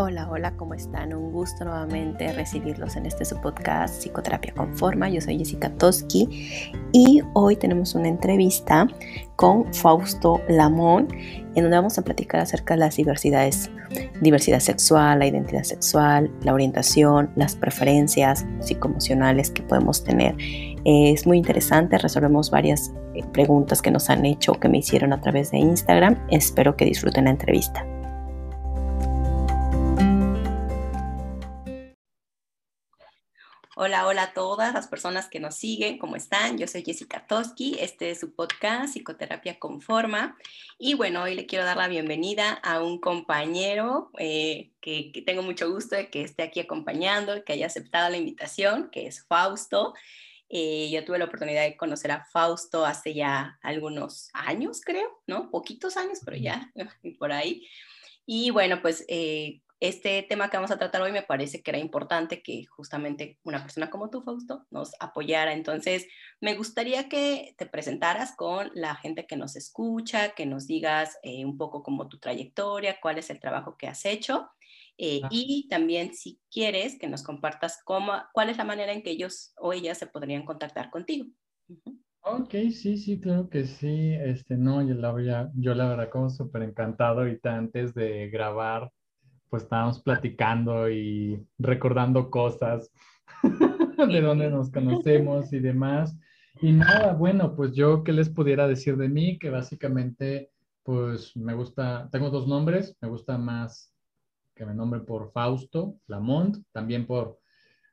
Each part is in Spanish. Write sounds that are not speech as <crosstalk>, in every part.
Hola, hola, ¿cómo están? Un gusto nuevamente recibirlos en este su podcast Psicoterapia con Forma. Yo soy Jessica Toski y hoy tenemos una entrevista con Fausto Lamón en donde vamos a platicar acerca de las diversidades, diversidad sexual, la identidad sexual, la orientación, las preferencias psicoemocionales que podemos tener. Es muy interesante, resolvemos varias eh, preguntas que nos han hecho, que me hicieron a través de Instagram. Espero que disfruten la entrevista. Hola, hola a todas las personas que nos siguen, ¿cómo están? Yo soy Jessica Toski, este es su podcast Psicoterapia con Forma y bueno, hoy le quiero dar la bienvenida a un compañero eh, que, tengo mucho gusto de que esté aquí acompañando, que haya aceptado la invitación, que es Fausto. Eh, yo tuve la oportunidad de conocer a Fausto hace ya algunos años, creo, ¿no? Poquitos años, pero ya <laughs> por ahí. Y bueno, pues eh, este tema que vamos a tratar hoy me parece que era importante que justamente una persona como tú, Fausto, nos apoyara. Entonces, me gustaría que te presentaras con la gente que nos escucha, que nos digas eh, un poco como tu trayectoria, cuál es el trabajo que has hecho. Eh, y también, si quieres, que nos compartas cómo, cuál es la manera en que ellos o ellas se podrían contactar contigo. Ok, sí, sí, claro que sí. Este, no, yo la, yo la verdad como súper encantado ahorita antes de grabar pues estábamos platicando y recordando cosas <laughs> de dónde nos conocemos y demás. Y nada, bueno, pues yo qué les pudiera decir de mí, que básicamente, pues me gusta, tengo dos nombres, me gusta más que me nombre por Fausto Lamont, también por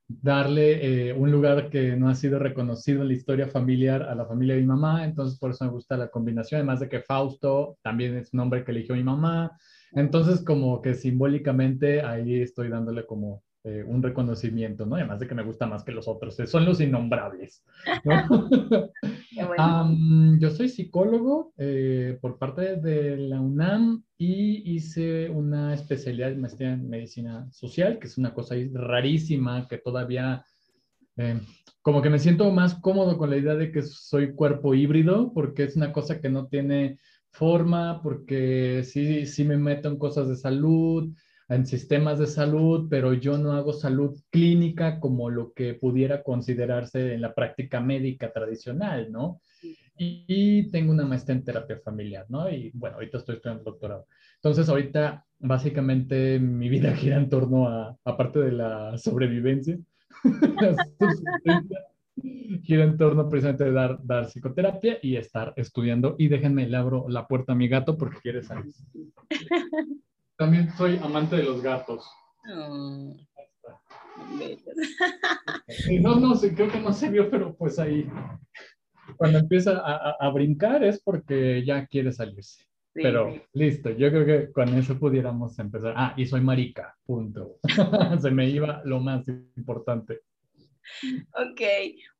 darle eh, un lugar que no ha sido reconocido en la historia familiar a la familia de mi mamá, entonces por eso me gusta la combinación, además de que Fausto también es un nombre que eligió mi mamá, entonces, como que simbólicamente ahí estoy dándole como eh, un reconocimiento, ¿no? Además de que me gusta más que los otros, eh, son los innombrables. <laughs> <laughs> yo soy psicólogo eh, por parte de la UNAM y hice una especialidad de maestría en medicina social, que es una cosa rarísima que todavía como que me siento más cómodo con la idea de que soy cuerpo híbrido, porque es una cosa que no tiene forma, porque sí, sí me meto en cosas de salud, en sistemas de salud, pero yo no hago salud clínica como lo que pudiera considerarse en la práctica médica tradicional, ¿no? Y, tengo una maestría en terapia familiar, ¿no? Y bueno, ahorita estoy estudiando doctorado. Entonces, ahorita básicamente mi vida <laughs> gira en torno a, aparte de la sobrevivencia, <laughs> gira en torno precisamente de dar, dar psicoterapia y estar estudiando. Y déjenme, le abro la puerta a mi gato porque quiere salir. <laughs> También soy amante de los gatos. Oh, no, no, sí, creo que no se vio, pero pues ahí, cuando empieza a, a brincar es porque ya quiere salirse. Pero listo, yo creo que con eso pudiéramos empezar. Ah, y soy marica, punto. <laughs> se me iba lo más importante. <laughs> Ok,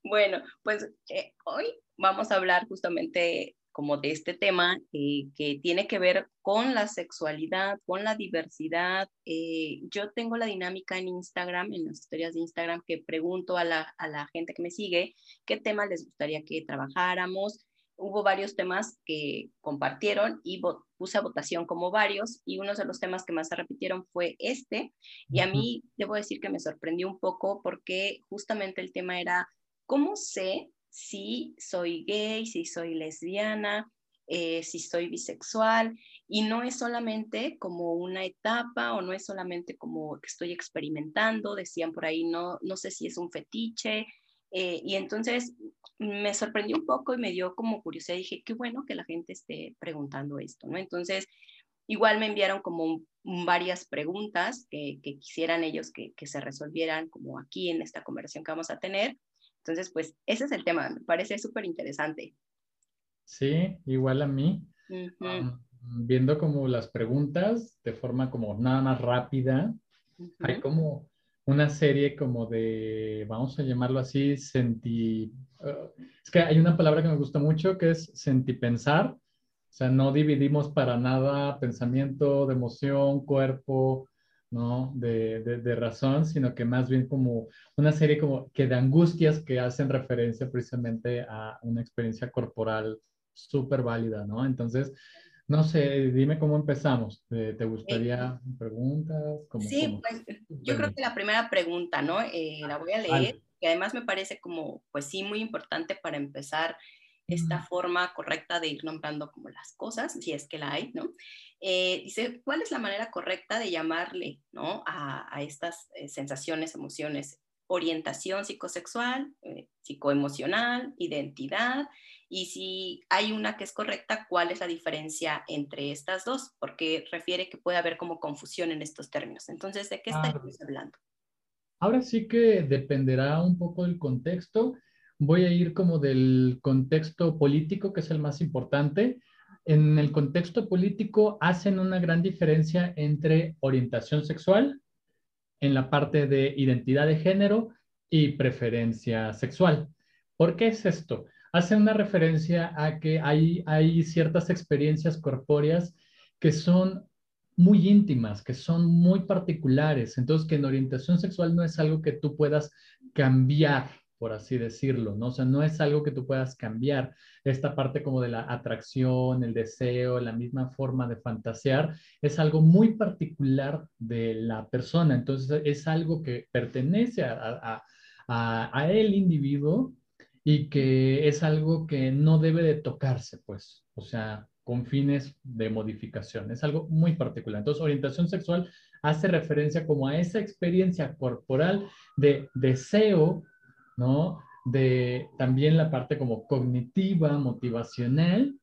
bueno, pues eh, hoy vamos a hablar justamente como de este tema eh, que tiene que ver con la sexualidad, con la diversidad. Eh, yo tengo la dinámica en Instagram, en las historias de Instagram, que pregunto a la, a la gente que me sigue qué tema les gustaría que trabajáramos hubo varios temas que compartieron y puse a votación como varios y uno de los temas que más se repitieron fue este. Y a mí debo decir que me sorprendió un poco porque justamente el tema era cómo sé si soy gay, si soy lesbiana, eh, si soy bisexual y no es solamente como una etapa o no es solamente como que estoy experimentando, decían por ahí, no, no sé si es un fetiche, eh, y entonces me sorprendió un poco y me dio como curiosidad. Dije, qué bueno que la gente esté preguntando esto, ¿no? Entonces, igual me enviaron como varias preguntas que, quisieran ellos que, se resolvieran como aquí en esta conversación que vamos a tener. Entonces, pues ese es el tema, me parece súper interesante. Sí, igual a mí. viendo como las preguntas de forma como nada más rápida, hay como una serie como de, vamos a llamarlo así, senti... Uh, es que hay una palabra que me gusta mucho que es sentipensar. O sea, no dividimos para nada pensamiento, de emoción, cuerpo, ¿no? De, de, razón, sino que más bien como una serie como que de angustias que hacen referencia precisamente a una experiencia corporal súper válida, ¿no? Entonces, no sé, dime cómo empezamos. ¿Te, gustaría preguntas? sí, pues yo creo que la primera pregunta, ¿no? Eh, la voy a leer, que además me parece como, pues sí, muy importante para empezar esta forma correcta de ir nombrando como las cosas, si es que la hay, ¿no? Eh, dice, ¿cuál es la manera correcta de llamarle, ¿no? A, estas eh, sensaciones, emociones, orientación psicosexual, eh, psicoemocional, identidad, y si hay una que es correcta, ¿cuál es la diferencia entre estas dos? Porque refiere que puede haber como confusión en estos términos. Entonces, ¿de qué estamos hablando? Ahora sí que dependerá un poco del contexto voy a ir como del contexto político, que es el más importante. En el contexto político hacen una gran diferencia entre orientación sexual, en la parte de identidad de género y preferencia sexual. ¿Por qué es esto? Hace una referencia a que hay, ciertas experiencias corpóreas que son muy íntimas, que son muy particulares. Entonces, que en orientación sexual no es algo que tú puedas cambiar por así decirlo, ¿no? O sea, no es algo que tú puedas cambiar. Esta parte como de la atracción, el deseo, la misma forma de fantasear, es algo muy particular de la persona. Entonces, es algo que pertenece a, a, el individuo y que es algo que no debe de tocarse, pues, o sea, con fines de modificación. Es algo muy particular. Entonces, orientación sexual hace referencia como a esa experiencia corporal de deseo ¿no? De también la parte como cognitiva, motivacional,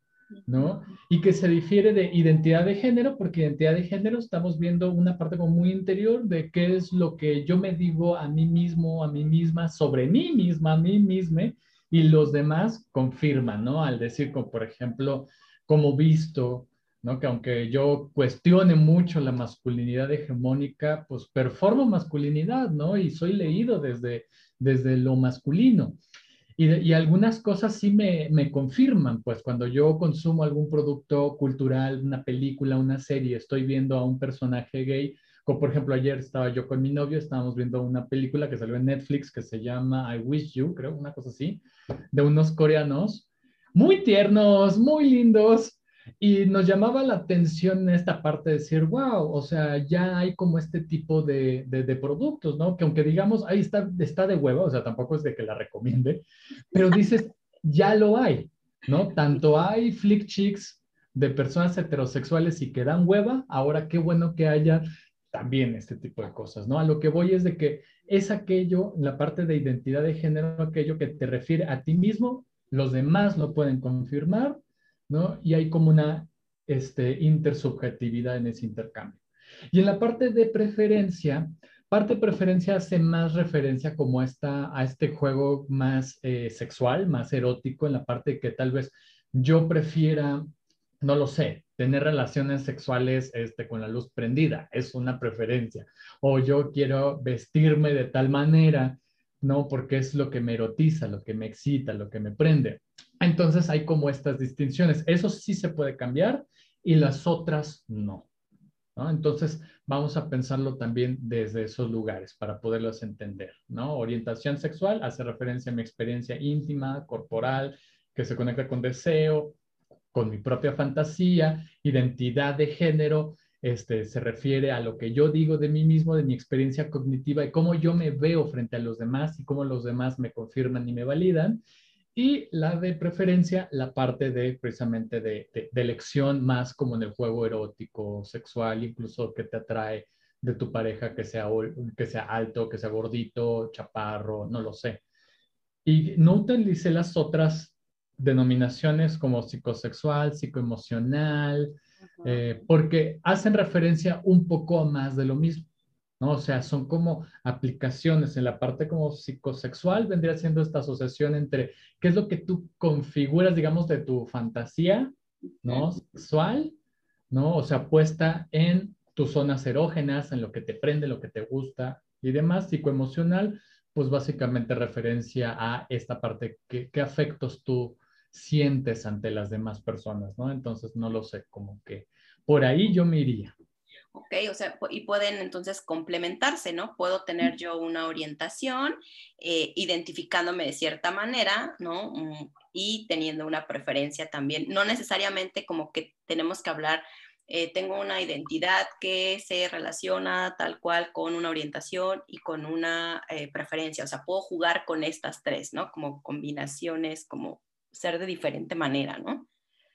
¿no? Y que se difiere de identidad de género, porque identidad de género estamos viendo una parte como muy interior de qué es lo que yo me digo a mí mismo, a mí misma, sobre mí misma, a mí misma, y los demás confirman, ¿no? Al decir, como por ejemplo, como visto, ¿no? Que aunque yo cuestione mucho la masculinidad hegemónica, pues performo masculinidad, ¿no? Y soy leído desde, desde lo masculino. Y, algunas cosas sí me, me, confirman, pues cuando yo consumo algún producto cultural, una película, una serie, estoy viendo a un personaje gay, como por ejemplo ayer estaba yo con mi novio, estábamos viendo una película que salió en Netflix que se llama I Wish You, creo, una cosa así, de unos coreanos, muy tiernos, muy lindos, y nos llamaba la atención esta parte de decir, wow, o sea, ya hay como este tipo de, de, productos, ¿no? Que aunque digamos, ahí está, está de hueva, o sea, tampoco es de que la recomiende, pero dices, ya lo hay, ¿no? Tanto hay flick chicks de personas heterosexuales y que dan hueva, ahora qué bueno que haya también este tipo de cosas, ¿no? A lo que voy es de que es aquello, la parte de identidad de género, aquello que te refiere a ti mismo, los demás lo pueden confirmar ¿no? Y hay como una este, intersubjetividad en ese intercambio. Y en la parte de preferencia, parte de preferencia hace más referencia como esta, a este juego más eh, sexual, más erótico, en la parte que tal vez yo prefiera, no lo sé, tener relaciones sexuales este, con la luz prendida, es una preferencia. O yo quiero vestirme de tal manera, ¿no? Porque es lo que me erotiza, lo que me excita, lo que me prende. Entonces hay como estas distinciones. Eso sí se puede cambiar y las otras no. Entonces vamos a pensarlo también desde esos lugares para poderlos entender. ¿no? Orientación sexual hace referencia a mi experiencia íntima, corporal, que se conecta con deseo, con mi propia fantasía, identidad de género, este, se refiere a lo que yo digo de mí mismo, de mi experiencia cognitiva y cómo yo me veo frente a los demás y cómo los demás me confirman y me validan y la de preferencia, la parte de precisamente de, de, elección más como en el juego erótico, sexual, incluso que te atrae de tu pareja que sea, que sea alto, que sea gordito, chaparro, no lo sé. Y no utilicé las otras denominaciones como psicosexual, psicoemocional, eh, porque hacen referencia un poco más de lo mismo. ¿No? O sea, son como aplicaciones en la parte como psicosexual, vendría siendo esta asociación entre qué es lo que tú configuras, digamos, de tu fantasía, ¿no? Sexual, ¿no? O sea, puesta en tus zonas erógenas, en lo que te prende, lo que te gusta y demás, psicoemocional, pues básicamente referencia a esta parte, qué, qué afectos tú sientes ante las demás personas, ¿no? Entonces, no lo sé, como que por ahí yo me iría. ¿Ok? O sea, y pueden entonces complementarse, ¿no? Puedo tener yo una orientación eh, identificándome de cierta manera, ¿no? Mm, y teniendo una preferencia también. No necesariamente como que tenemos que hablar, eh, tengo una identidad que se relaciona tal cual con una orientación y con una eh, preferencia. O sea, puedo jugar con estas tres, ¿no? Como combinaciones, como ser de diferente manera, ¿no?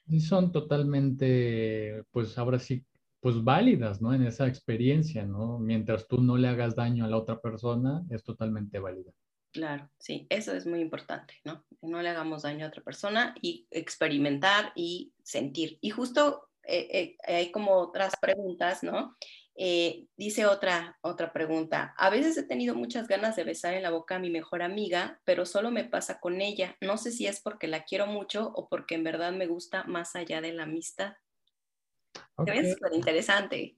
Y son totalmente, pues ahora sí, pues válidas, ¿no? En esa experiencia, ¿no? Mientras tú no le hagas daño a la otra persona, es totalmente válida. Claro, sí, eso es muy importante, ¿no? Que no le hagamos daño a otra persona y experimentar y sentir. Y justo eh, eh, hay como otras preguntas, ¿no? Eh, dice otra, otra pregunta. A veces he tenido muchas ganas de besar en la boca a mi mejor amiga, pero solo me pasa con ella. No sé si es porque la quiero mucho o porque en verdad me gusta más allá de la amistad. Okay. Es súper interesante.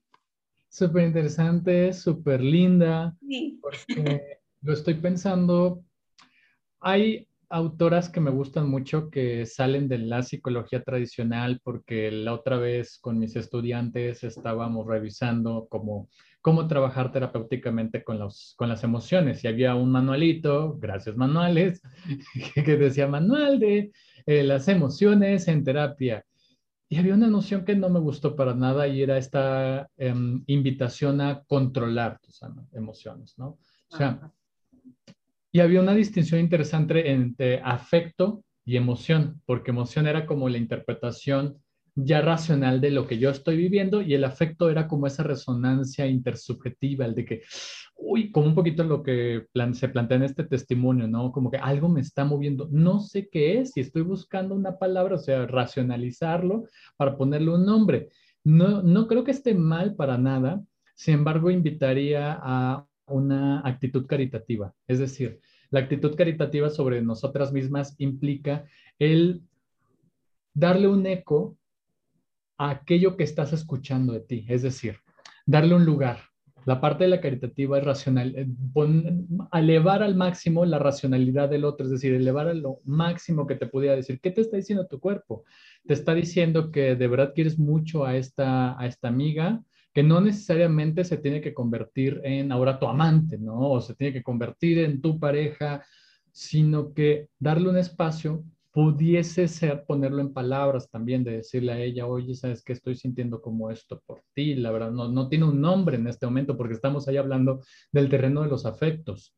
Súper interesante, súper linda. Sí. Porque <laughs> lo estoy pensando. Hay autoras que me gustan mucho que salen de la psicología tradicional porque la otra vez con mis estudiantes estábamos revisando cómo, cómo trabajar terapéuticamente con, los, con las emociones y había un manualito, gracias manuales, <laughs> que decía manual de eh, las emociones en terapia. Y había una noción que no me gustó para nada y era esta em, invitación a controlar tus emociones, ¿no? O sea, y había una distinción interesante entre afecto y emoción, porque emoción era como la interpretación ya racional de lo que yo estoy viviendo y el afecto era como esa resonancia intersubjetiva, el de que, uy, como un poquito lo que se plantea en este testimonio, ¿no? Como que algo me está moviendo, no sé qué es y estoy buscando una palabra, o sea, racionalizarlo para ponerle un nombre. No, no creo que esté mal para nada, sin embargo, invitaría a una actitud caritativa, es decir, la actitud caritativa sobre nosotras mismas implica el darle un eco aquello que estás escuchando de ti, es decir, darle un lugar. La parte de la caritativa es racional, eh, elevar al máximo la racionalidad del otro, es decir, elevar a lo máximo que te pudiera decir. ¿Qué te está diciendo tu cuerpo? Te está diciendo que de verdad quieres mucho a esta, a esta amiga, que no necesariamente se tiene que convertir en ahora tu amante, ¿no? O se tiene que convertir en tu pareja, sino que darle un espacio pudiese ser ponerlo en palabras también, de decirle a ella, oye, ¿sabes qué estoy sintiendo como esto por ti? La verdad, no, no tiene un nombre en este momento porque estamos ahí hablando del terreno de los afectos,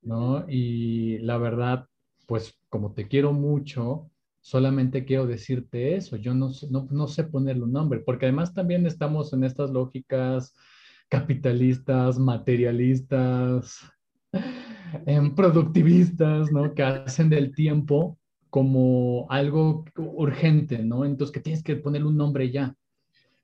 ¿no? Y la verdad, pues como te quiero mucho, solamente quiero decirte eso, yo no, no, no sé ponerle un nombre, porque además también estamos en estas lógicas capitalistas, materialistas, <laughs> en productivistas, ¿no? Que hacen del tiempo como algo urgente, ¿no? Entonces que tienes que ponerle un nombre ya.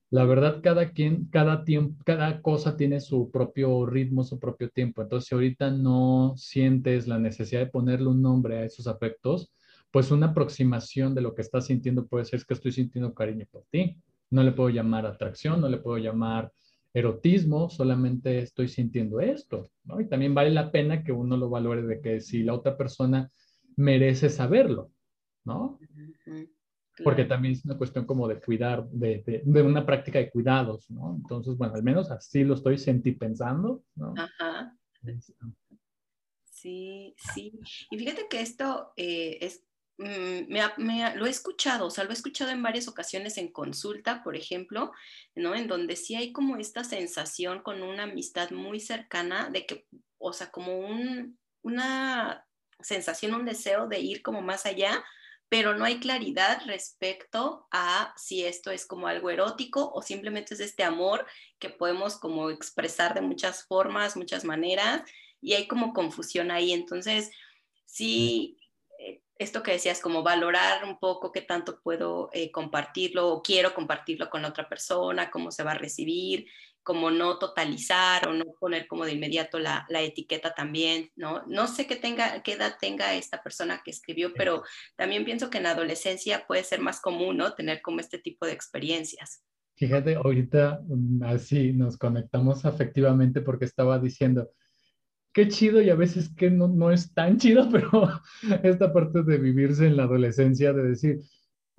La verdad, cada quien, cada tiempo, cada cosa tiene su propio ritmo, su propio tiempo. Entonces, si ahorita no sientes la necesidad de ponerle un nombre a esos afectos, pues una aproximación de lo que estás sintiendo puede ser es que estoy sintiendo cariño por ti. No le puedo llamar atracción, no le puedo llamar erotismo, solamente estoy sintiendo esto, ¿no? Y también vale la pena que uno lo valore de que si la otra persona merece saberlo, ¿no? Porque también es una cuestión como de cuidar, de, de, una práctica de cuidados, ¿no? Entonces, bueno, al menos así lo estoy sentí pensando, ¿no? Ajá. Sí, sí. Y fíjate que esto eh, es, mm, me, lo he escuchado, o sea, lo he escuchado en varias ocasiones en consulta, por ejemplo, ¿no? En donde sí hay como esta sensación con una amistad muy cercana de que, o sea, como un, una sensación, un deseo de ir como más allá, pero no hay claridad respecto a si esto es como algo erótico o simplemente es este amor que podemos como expresar de muchas formas, muchas maneras, y hay como confusión ahí. Entonces, sí, eh, esto que decías, como valorar un poco qué tanto puedo eh, compartirlo o quiero compartirlo con otra persona, cómo se va a recibir, como no totalizar o no poner como de inmediato la, etiqueta también, ¿no? No sé qué, tenga, qué edad tenga esta persona que escribió, pero también pienso que en la adolescencia puede ser más común, ¿no? Tener como este tipo de experiencias. Fíjate, ahorita mm, así nos conectamos afectivamente porque estaba diciendo, qué chido y a veces que no, no es tan chido, <laughs> pero esta parte de vivirse en la adolescencia, de decir,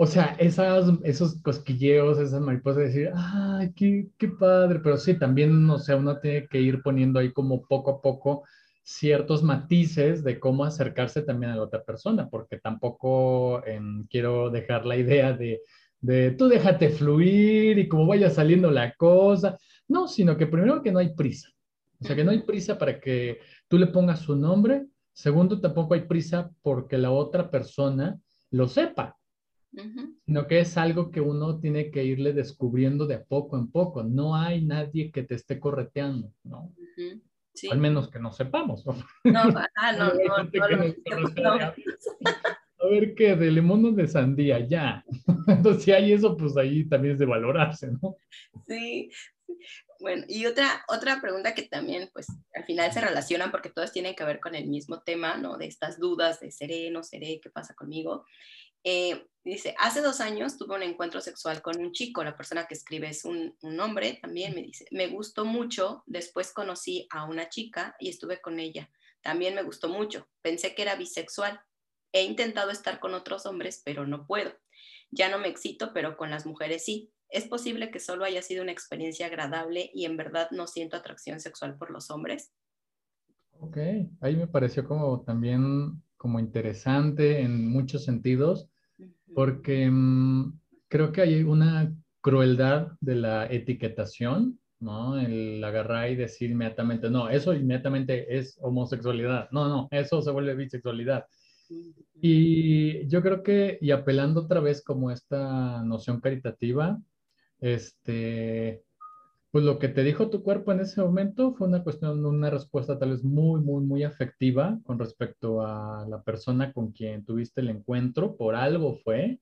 o sea, esas, esos cosquilleos, esas mariposas, de decir, ay, qué, qué padre, pero sí, también, o sea, uno tiene que ir poniendo ahí como poco a poco ciertos matices de cómo acercarse también a la otra persona, porque tampoco em, quiero dejar la idea de, de tú déjate fluir y como vaya saliendo la cosa. No, sino que primero que no hay prisa. O sea, que no hay prisa para que tú le pongas su nombre. Segundo, tampoco hay prisa porque la otra persona lo sepa sino que es algo que uno tiene que irle descubriendo de poco en poco. No hay nadie que te esté correteando, ¿no? Al menos que no sepamos. No, ah, no, <laughs> no, <laughs> A ver qué, de limón de sandía, ya. <laughs> Entonces, si hay eso, pues ahí también es de valorarse, ¿no? Sí. Bueno, y otra, otra pregunta que también, pues, al final se relacionan porque todas tienen que ver con el mismo tema, ¿no? De estas dudas de seré, no seré, qué pasa conmigo. Eh, dice, hace dos años tuve un encuentro sexual con un chico, la persona que escribe es un, hombre también, me dice, me gustó mucho, después conocí a una chica y estuve con ella, también me gustó mucho, pensé que era bisexual, he intentado estar con otros hombres, pero no puedo, ya no me excito, pero con las mujeres sí. ¿Es posible que solo haya sido una experiencia agradable y en verdad no siento atracción sexual por los hombres? Ok, ahí me pareció como también como interesante en muchos sentidos porque mm, creo que hay una crueldad de la etiquetación, ¿no? El agarrar y decir inmediatamente, no, eso inmediatamente es homosexualidad, no, no, eso se vuelve bisexualidad. Y yo creo que, y apelando otra vez como esta noción caritativa, este, pues lo que te dijo tu cuerpo en ese momento fue una cuestión, una respuesta tal vez muy, muy, muy afectiva con respecto a la persona con quien tuviste el encuentro, por algo fue,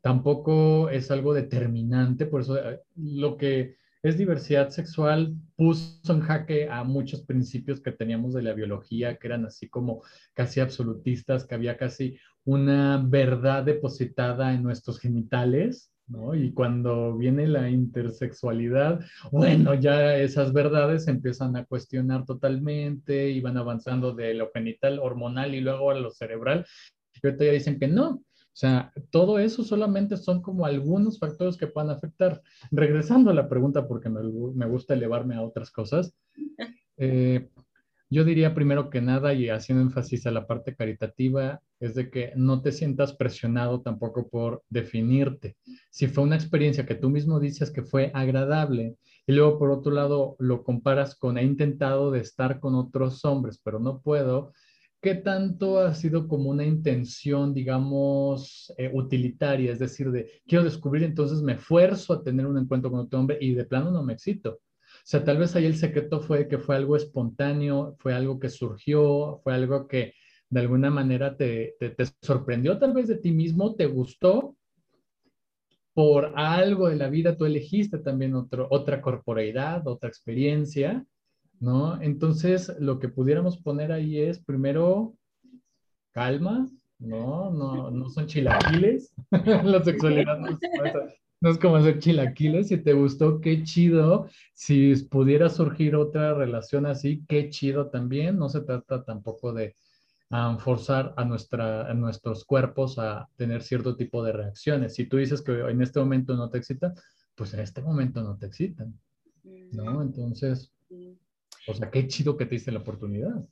tampoco es algo determinante, por eso eh, lo que es diversidad sexual puso en jaque a muchos principios que teníamos de la biología, que eran así como casi absolutistas, que había casi una verdad depositada en nuestros genitales ¿no? Y cuando viene la intersexualidad, bueno, ya esas verdades se empiezan a cuestionar totalmente y van avanzando de lo genital hormonal y luego a lo cerebral. Y ahorita ya dicen que no. O sea, todo eso solamente son como algunos factores que puedan afectar. Regresando a la pregunta, porque me, me gusta elevarme a otras cosas, <laughs> eh, yo diría primero que nada, y haciendo énfasis a la parte caritativa, es de que no te sientas presionado tampoco por definirte. Si fue una experiencia que tú mismo dices que fue agradable y luego por otro lado lo comparas con he intentado de estar con otros hombres, pero no puedo, ¿qué tanto ha sido como una intención, digamos, eh, utilitaria? Es decir, de quiero descubrir, entonces me esfuerzo a tener un encuentro con otro hombre y de plano no me excito. O sea, tal vez ahí el secreto fue que fue algo espontáneo, fue algo que surgió, fue algo que de alguna manera te, te, sorprendió tal vez de ti mismo, te gustó, por algo de la vida tú elegiste también otro, otra corporeidad, otra experiencia, ¿no? Entonces, lo que pudiéramos poner ahí es, primero, calma, ¿no? No, no son chilaquiles, <laughs> la sexualidad no no es como hacer chilaquiles. Si te gustó, qué chido. Si pudiera surgir otra relación así, qué chido también. No se trata tampoco de forzar a, nuestra, a nuestros cuerpos a tener cierto tipo de reacciones. Si tú dices que en este momento no te excitan, pues en este momento no te excitan. ¿No? Entonces, o sea, qué chido que te diste la oportunidad.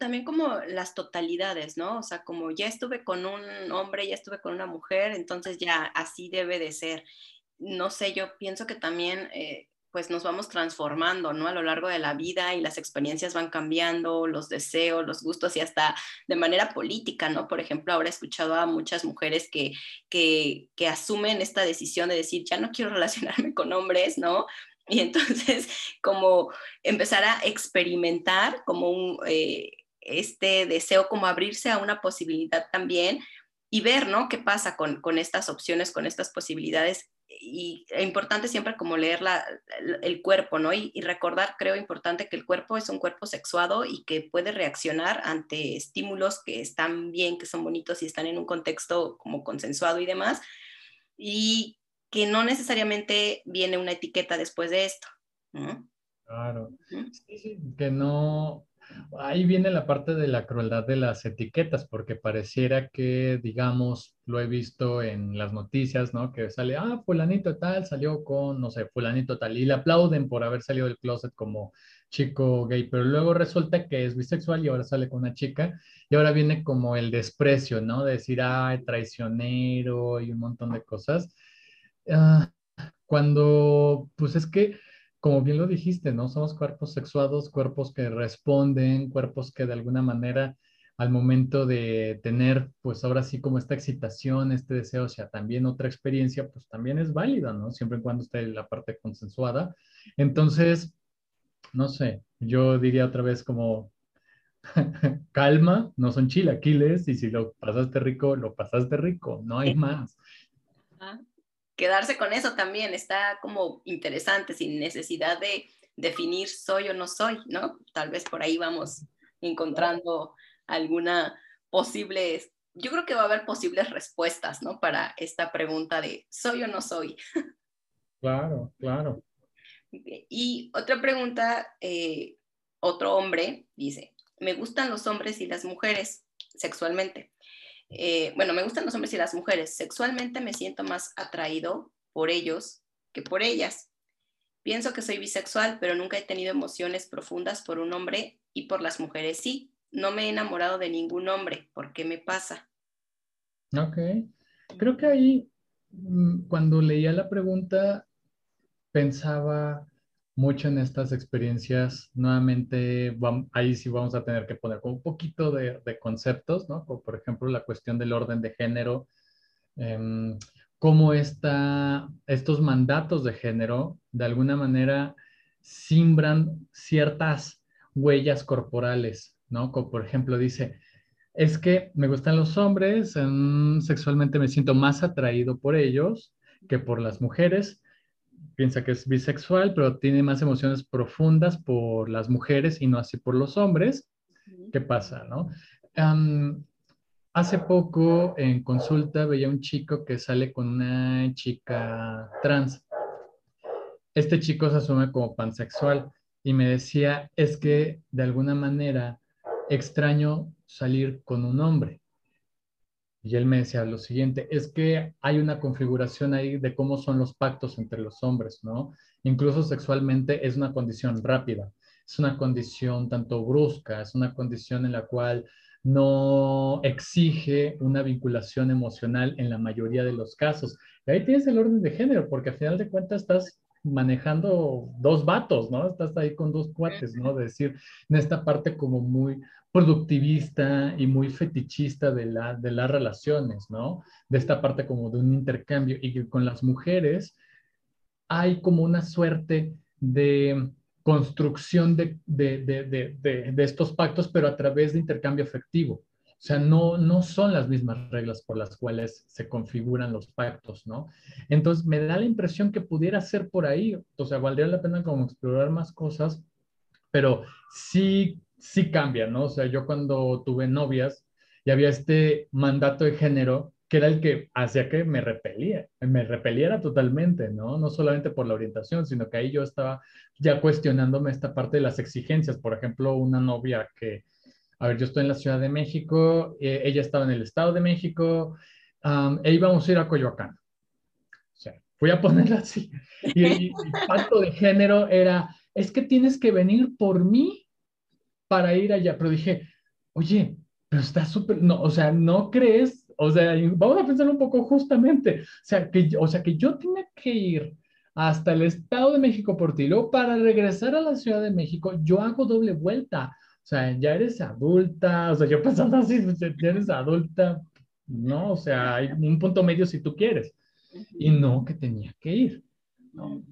También como las totalidades, ¿no? O sea, como ya estuve con un hombre, ya estuve con una mujer, entonces ya así debe de ser. No sé, yo pienso que también eh, pues nos vamos transformando, ¿no? A lo largo de la vida y las experiencias van cambiando, los deseos, los gustos y hasta de manera política, ¿no? Por ejemplo, ahora he escuchado a muchas mujeres que, que asumen esta decisión de decir, ya no quiero <laughs> relacionarme con hombres, ¿no? Y entonces, <laughs> como empezar a experimentar como eh, este deseo, como abrirse a una posibilidad también y ver, ¿no? ¿Qué pasa con, con estas opciones, con estas posibilidades? Y es importante siempre como leer la, el cuerpo, ¿no? Y, y, recordar, creo importante que el cuerpo es un cuerpo sexuado y que puede reaccionar ante estímulos que están bien, que son bonitos y están en un contexto como consensuado y demás. Y que no necesariamente viene una etiqueta después de esto. Claro. Sí, sí, que no, ahí viene la parte de la crueldad de las etiquetas, porque pareciera que, digamos, lo he visto en las noticias, ¿no? Que sale, ah, fulanito tal salió con, no sé, fulanito tal, y le aplauden por haber salido del closet como chico gay, pero luego resulta que es bisexual y ahora sale con una chica, y ahora viene como el desprecio, ¿no? De decir, ay, traicionero y un montón de cosas. Ah, cuando, pues es que como bien lo dijiste, ¿no? Somos cuerpos sexuados, cuerpos que responden, cuerpos que de alguna manera al momento de tener, pues ahora sí como esta excitación, este deseo, o sea, también otra experiencia, pues también es válida, ¿no? Siempre y cuando esté la parte consensuada. Entonces, no sé, yo diría otra vez como, <laughs> calma, no son chilaquiles y si lo pasaste rico, lo pasaste rico, no hay más quedarse con eso también está como interesante, sin necesidad de definir soy o no soy, ¿no? Tal vez por ahí vamos encontrando alguna posible, yo creo que va a haber posibles respuestas, ¿no? Para esta pregunta de soy o no soy. Claro, claro. Y otra pregunta, eh, otro hombre dice, me gustan los hombres y las mujeres sexualmente. Eh, bueno, me gustan los hombres y las mujeres. Sexualmente me siento más atraído por ellos que por ellas. Pienso que soy bisexual, pero nunca he tenido emociones profundas por un hombre y por las mujeres sí. No me he enamorado de ningún hombre. ¿Por qué me pasa? Ok. Creo que ahí, mm, cuando leía la pregunta, pensaba mucho en estas experiencias. Nuevamente, ahí sí vamos a tener que poner un poquito de, conceptos, ¿no? por ejemplo, la cuestión del orden de género, em, cómo está, estos mandatos de género de alguna manera simbran ciertas huellas corporales, ¿no? Como por ejemplo dice, es que me gustan los hombres, em, sexualmente me siento más atraído por ellos que por las mujeres, piensa que es bisexual, pero tiene más emociones profundas por las mujeres y no así por los hombres. ¿Qué pasa, no? hace poco en consulta veía un chico que sale con una chica trans. Este chico se asume como pansexual y me decía, es que de alguna manera extraño salir con un hombre. Y él me decía lo siguiente, es que hay una configuración ahí de cómo son los pactos entre los hombres, ¿no? Incluso sexualmente es una condición rápida, es una condición tanto brusca, es una condición en la cual no exige una vinculación emocional en la mayoría de los casos. Y ahí tienes el orden de género, porque al final de cuentas estás manejando dos vatos, ¿no? Estás ahí con dos cuates, ¿no? De decir, en esta parte como muy productivista y muy fetichista de, la, de las relaciones, ¿no? De esta parte como de un intercambio y que con las mujeres hay como una suerte de construcción de, de, de, de, estos pactos, pero a través de intercambio afectivo. O sea, no, no son las mismas reglas por las cuales se configuran los pactos, ¿no? Entonces, me da la impresión que pudiera ser por ahí, o sea, valdría la pena como explorar más cosas, pero sí, sí cambia, ¿no? O sea, yo cuando tuve novias y había este mandato de género que era el que hacía que me repelía, me repeliera totalmente, ¿no? No solamente por la orientación, sino que ahí yo estaba ya cuestionándome esta parte de las exigencias. Por ejemplo, una novia que a ver, yo estoy en la Ciudad de México, eh, ella estaba en el Estado de México, e íbamos a ir a Coyoacán. O sea, fui a <laughs> ponerla así. Y el pacto de género era, es que tienes que venir por mí para ir allá. Pero dije, oye, pero está súper, no, o sea, ¿no crees? O sea, vamos a pensar un poco justamente, o sea, que, o sea, que yo tenga que ir hasta el Estado de México por ti, luego para regresar a la Ciudad de México, yo hago doble vuelta. O sea, ya eres adulta, o sea, yo pensando así, ya eres adulta, ¿no? O sea, hay un punto medio si tú quieres. Y no que tenía que ir. ¿no?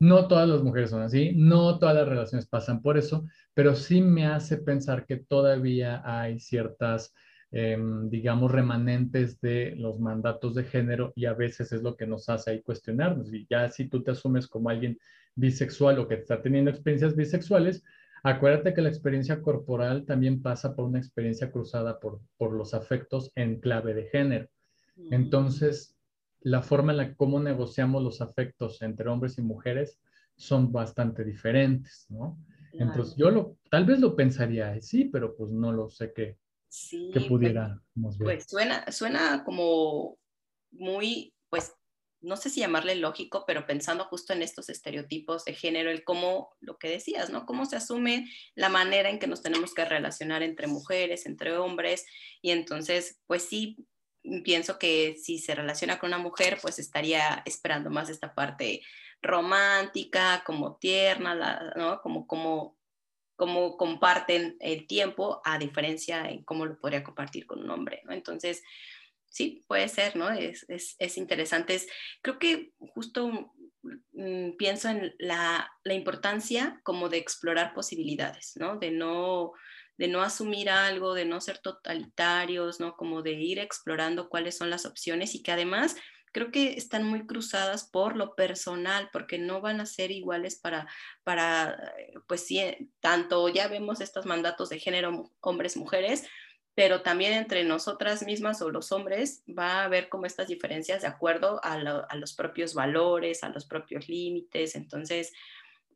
no todas las mujeres son así, no todas las relaciones pasan por eso, pero sí me hace pensar que todavía hay ciertas, em, digamos, remanentes de los mandatos de género y a veces es lo que nos hace ahí cuestionarnos. Y ya si tú te asumes como alguien bisexual o que está teniendo experiencias bisexuales, Acuérdate que la experiencia corporal también pasa por una experiencia cruzada por, por los afectos en clave de género. Entonces, la forma en la que cómo negociamos los afectos entre hombres y mujeres son bastante diferentes, ¿no? Entonces yo lo, tal vez lo pensaría, sí, pero pues no lo sé qué, sí, qué pudiéramos pues. Pues suena, suena como muy, pues no sé si llamarle lógico, pero pensando justo en estos estereotipos de género, el cómo, lo que decías, ¿no? Cómo se asume la manera en que nos tenemos que relacionar entre mujeres, entre hombres, y entonces, pues sí, pienso que si se relaciona con una mujer, pues estaría esperando más esta parte romántica, como tierna, ¿no? Como, como, como comparten el tiempo, a diferencia en cómo lo podría compartir con un hombre, ¿no? Entonces, sí, puede ser, ¿no? Es, es, es interesante. creo que justo mm, pienso en la, la, importancia como de explorar posibilidades, ¿no? De no de no asumir algo, de no ser totalitarios, ¿no? Como de ir explorando cuáles son las opciones y que además creo que están muy cruzadas por lo personal, porque no van a ser iguales para, para pues sí, tanto ya vemos estos mandatos de género hombres-mujeres, pero también entre nosotras mismas o los hombres va a haber como estas diferencias de acuerdo a, a los propios valores, a los propios límites. Entonces,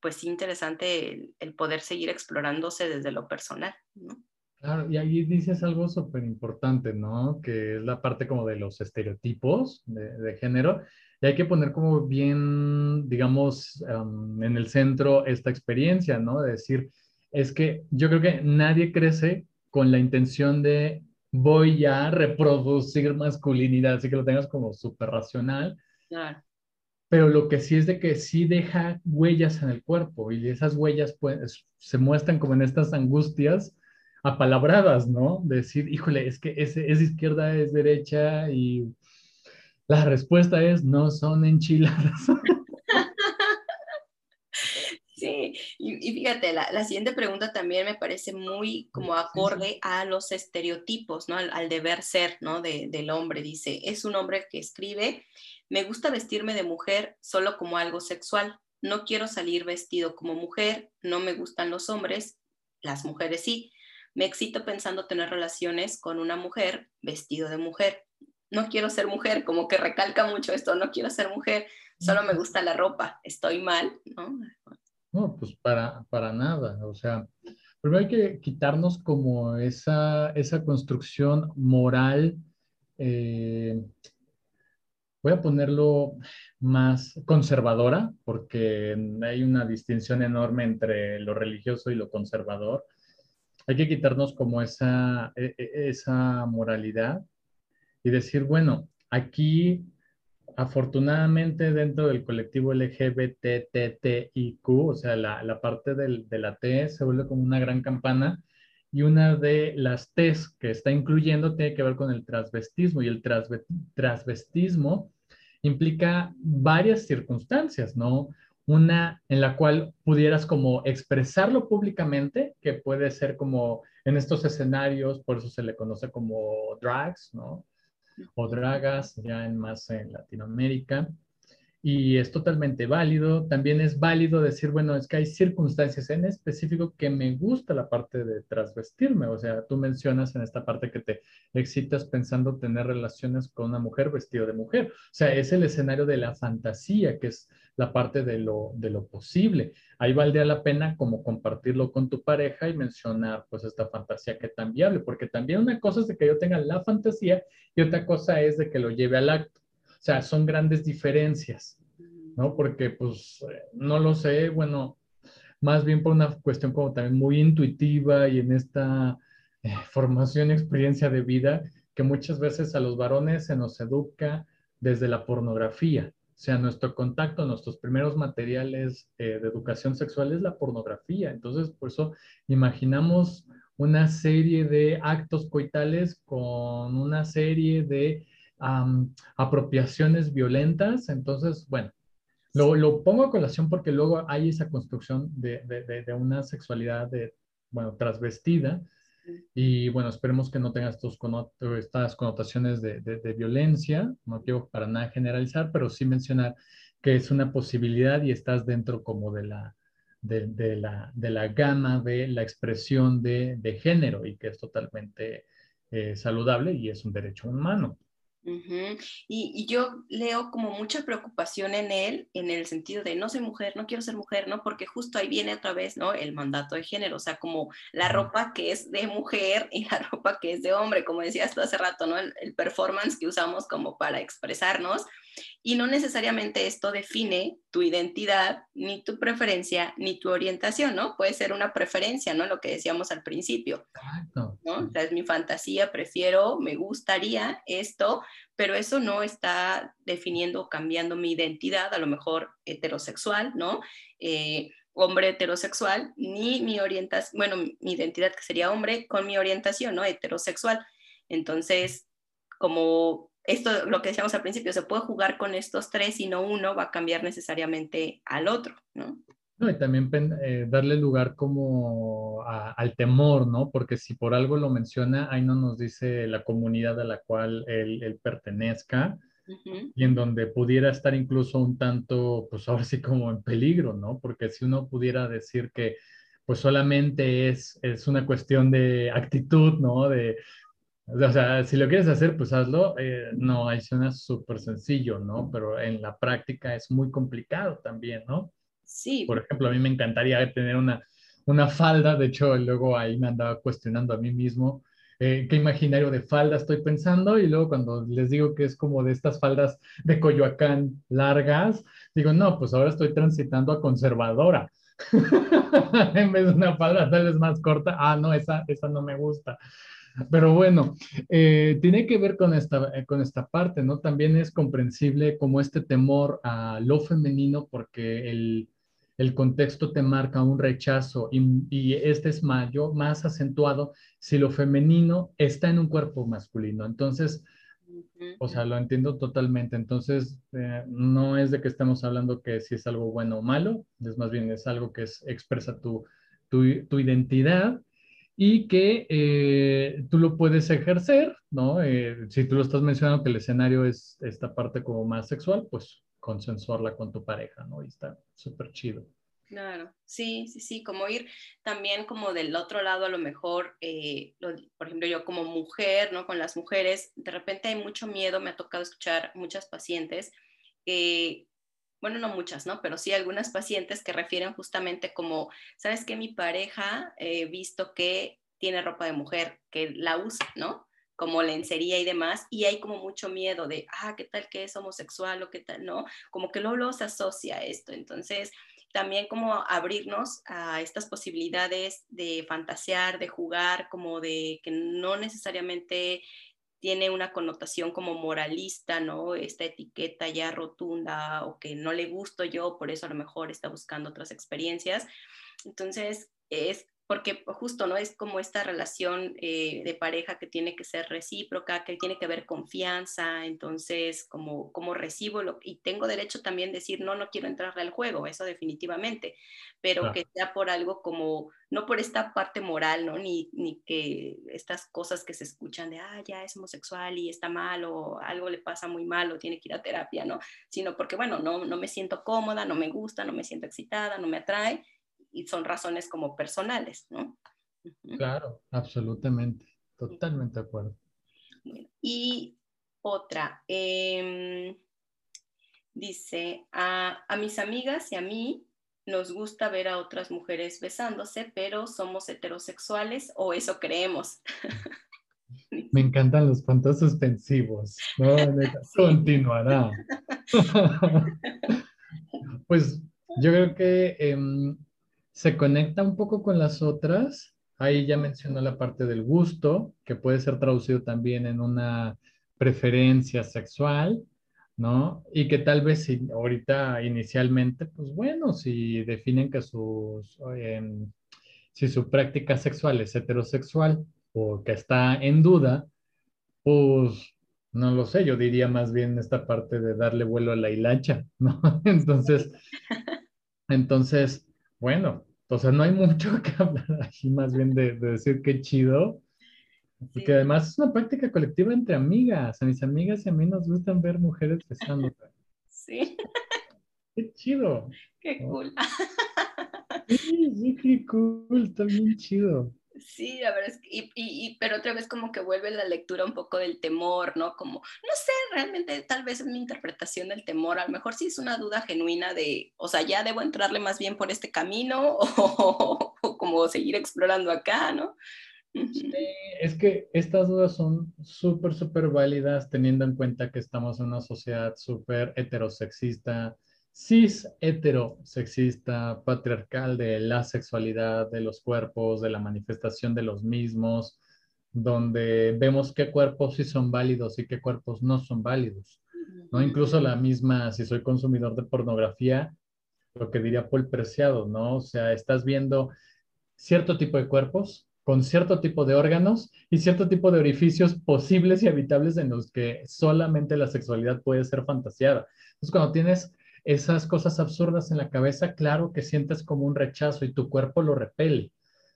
pues interesante el, poder seguir explorándose desde lo personal, ¿no? Claro, y ahí dices algo súper importante, ¿no? Que es la parte como de los estereotipos de, de género. Y hay que poner como bien, digamos, en el centro esta experiencia, ¿no? De decir, es que yo creo que nadie crece con la intención de voy a reproducir masculinidad, así que lo tengas como súper racional. Claro. Pero lo que sí es de que sí deja huellas en el cuerpo y esas huellas pues, se muestran como en estas angustias apalabradas, ¿no? decir, híjole, es que es, es izquierda, es derecha y la respuesta es no son enchiladas. <laughs> Y, fíjate, la, siguiente pregunta también me parece muy como acorde a los estereotipos, ¿no? Al, deber ser, ¿no? del hombre. Dice, es un hombre que escribe, me gusta vestirme de mujer solo como algo sexual. No quiero salir vestido como mujer, no me gustan los hombres, las mujeres sí. Me excito pensando tener relaciones con una mujer vestido de mujer. No quiero ser mujer, como que recalca mucho esto, no quiero ser mujer, solo me gusta la ropa, estoy mal, ¿no? No, pues para, para nada. O sea, primero hay que quitarnos como esa, esa construcción moral. Eh, voy a ponerlo más conservadora, porque hay una distinción enorme entre lo religioso y lo conservador. Hay que quitarnos como esa, e, e, esa moralidad y decir, bueno, aquí afortunadamente dentro del colectivo LGBTTIQ, o sea, la, la parte del, de la T se vuelve como una gran campana y una de las T's que está incluyendo tiene que ver con el transvestismo y el transvestismo implica varias circunstancias, ¿no? Una en la cual pudieras como expresarlo públicamente, que puede ser como en estos escenarios, por eso se le conoce como drags, ¿no? O dragas, ya en más en Latinoamérica. Y es totalmente válido. También es válido decir, bueno, es que hay circunstancias en específico que me gusta la parte de transvestirme. O sea, tú mencionas en esta parte que te excitas pensando tener relaciones con una mujer vestido de mujer. O sea, es el escenario de la fantasía, que es la parte de lo, de lo posible. Ahí valdría la pena como compartirlo con tu pareja y mencionar pues esta fantasía que tan viable, porque también una cosa es de que yo tenga la fantasía y otra cosa es de que lo lleve al acto. O sea, son grandes diferencias, ¿no? Porque pues no lo sé, bueno, más bien por una cuestión como también muy intuitiva y en esta eh, formación y experiencia de vida que muchas veces a los varones se nos educa desde la pornografía. O sea, nuestro contacto, nuestros primeros materiales eh, de educación sexual es la pornografía. Entonces, por eso imaginamos una serie de actos coitales con una serie de apropiaciones violentas. Entonces, bueno, lo, lo, pongo a colación porque luego hay esa construcción de, de, de una sexualidad de, bueno, transvestida y bueno, esperemos que no tenga estos estas connotaciones de, de, violencia. No quiero para nada generalizar, pero sí mencionar que es una posibilidad y estás dentro como de la, de, la, de la gama de la expresión de, de género y que es totalmente eh, saludable y es un derecho humano. Y, yo leo como mucha preocupación en él, en el sentido de no soy mujer, no quiero ser mujer, ¿no? Porque justo ahí viene otra vez, ¿no? El mandato de género, o sea, como la ropa que es de mujer y la ropa que es de hombre, como decías tú hace rato, ¿no? El, el performance que usamos como para expresarnos. Y no necesariamente esto define tu identidad, ni tu preferencia, ni tu orientación, ¿no? Puede ser una preferencia, ¿no? Lo que decíamos al principio. ¿no? O sea, es mi fantasía, prefiero, me gustaría esto, pero eso no está definiendo o cambiando mi identidad, a lo mejor heterosexual, ¿no? Eh, hombre heterosexual, ni mi orientación, bueno, mi identidad que sería hombre con mi orientación, ¿no? Heterosexual. Entonces, como esto, lo que decíamos al principio, se puede jugar con estos tres y no uno va a cambiar necesariamente al otro, ¿no? No, y también eh, darle lugar como al temor, ¿no? Porque si por algo lo menciona, ahí no nos dice la comunidad a la cual él, pertenezca y en donde pudiera estar incluso un tanto, pues ahora sí como en peligro, ¿no? Porque si uno pudiera decir que pues solamente es, es una cuestión de actitud, ¿no? De, o sea, si lo quieres hacer, pues hazlo. Eh, no, ahí suena súper sencillo, ¿no? Pero en la práctica es muy complicado también, ¿no? Sí. Por ejemplo, a mí me encantaría tener una, una falda, de hecho, luego ahí me andaba cuestionando a mí mismo. Eh, qué imaginario de falda estoy pensando y luego cuando les digo que es como de estas faldas de Coyoacán largas, digo, no, pues ahora estoy transitando a conservadora. <laughs> en vez de una falda tal vez más corta, ah, no, esa, esa no me gusta. Pero bueno, eh, tiene que ver con esta, eh, con esta parte, ¿no? También es comprensible como este temor a lo femenino porque el, el contexto te marca un rechazo y, y, este es mayor, más acentuado si lo femenino está en un cuerpo masculino. Entonces, o sea, lo entiendo totalmente. Entonces, eh, no es de que estemos hablando que si es algo bueno o malo, es más bien es algo que es, expresa tu, tu, tu identidad y que eh, tú lo puedes ejercer, ¿no? Eh, si tú lo estás mencionando que el escenario es esta parte como más sexual, pues consensuarla con tu pareja, ¿no? Y está súper chido. Claro, sí, sí, sí, como ir también como del otro lado a lo mejor, eh, por ejemplo, yo como mujer, ¿no? Con las mujeres, de repente hay mucho miedo, me ha tocado escuchar muchas pacientes bueno, no muchas, ¿no? Pero sí algunas pacientes que refieren justamente como, ¿sabes qué? Mi pareja, he visto que tiene ropa de mujer, que la usa, ¿no? Como lencería y demás, y hay como mucho miedo de, ah, ¿qué tal que es homosexual o qué tal, no? Como que luego, luego se asocia a esto. Entonces, también como abrirnos a estas posibilidades de fantasear, de jugar, como de que no necesariamente tiene una connotación como moralista, ¿no? Esta etiqueta ya rotunda o que no le gusto yo, por eso a lo mejor está buscando otras experiencias. Entonces, es porque justo, ¿no? Es como esta relación eh, de pareja que tiene que ser recíproca, que tiene que haber confianza, entonces, como, como recibo lo, y tengo derecho también decir, no, no quiero entrarle al juego, eso definitivamente, pero que sea por algo como, no por esta parte moral, ¿no? Ni, ni que estas cosas que se escuchan de, ah, ya es homosexual y está mal o algo le pasa muy mal o tiene que ir a terapia, ¿no? Sino porque, bueno, no, no me siento cómoda, no me gusta, no me siento excitada, no me atrae y son razones como personales, ¿no? Claro, absolutamente, totalmente de acuerdo. y otra, em, dice, a, a mis amigas y a mí nos gusta ver a otras mujeres besándose, pero somos heterosexuales o eso creemos. <laughs> Me encantan los puntos suspensivos. No, <laughs> continuará. <laughs> pues yo creo que em, se conecta un poco con las otras. Ahí ya mencionó la parte del gusto, que puede ser traducido también en una preferencia sexual, ¿no? Y que tal vez si ahorita inicialmente, pues bueno, si definen que sus, em, si su práctica sexual es heterosexual o que está en duda, pues no lo sé, yo diría más bien esta parte de darle vuelo a la hilacha, ¿no? <laughs> Entonces, entonces, bueno, o sea, no hay mucho <laughs> que hablar aquí, más bien de, decir qué chido. Porque además es una práctica colectiva entre amigas. A mis amigas y a mí nos gustan ver mujeres besando. Sí. Qué chido. Qué cool. Sí, sí, qué cool, está bien chido. Sí, la verdad es que, y, y, pero otra vez como que vuelve la lectura un poco del temor, ¿no? Como, no sé, realmente tal vez es mi interpretación del temor, a lo mejor sí es una duda genuina de, o sea, ya debo entrarle más bien por este camino <laughs> o, o como seguir explorando acá, ¿no? Sí, es que estas dudas son súper, súper válidas teniendo en cuenta que estamos en una sociedad súper heterosexista, cis heterosexista, patriarcal de la sexualidad, de los cuerpos, de la manifestación de los mismos, donde vemos qué cuerpos sí son válidos y qué cuerpos no son válidos. ¿no? Incluso la misma, si soy consumidor de pornografía, lo que diría Paul Preciado, ¿no? O sea, estás viendo cierto tipo de cuerpos con cierto tipo de órganos y cierto tipo de orificios posibles y habitables en los que solamente la sexualidad puede ser fantasiada. Entonces, cuando tienes esas cosas absurdas en la cabeza, claro que sientes como un rechazo y tu cuerpo lo repele,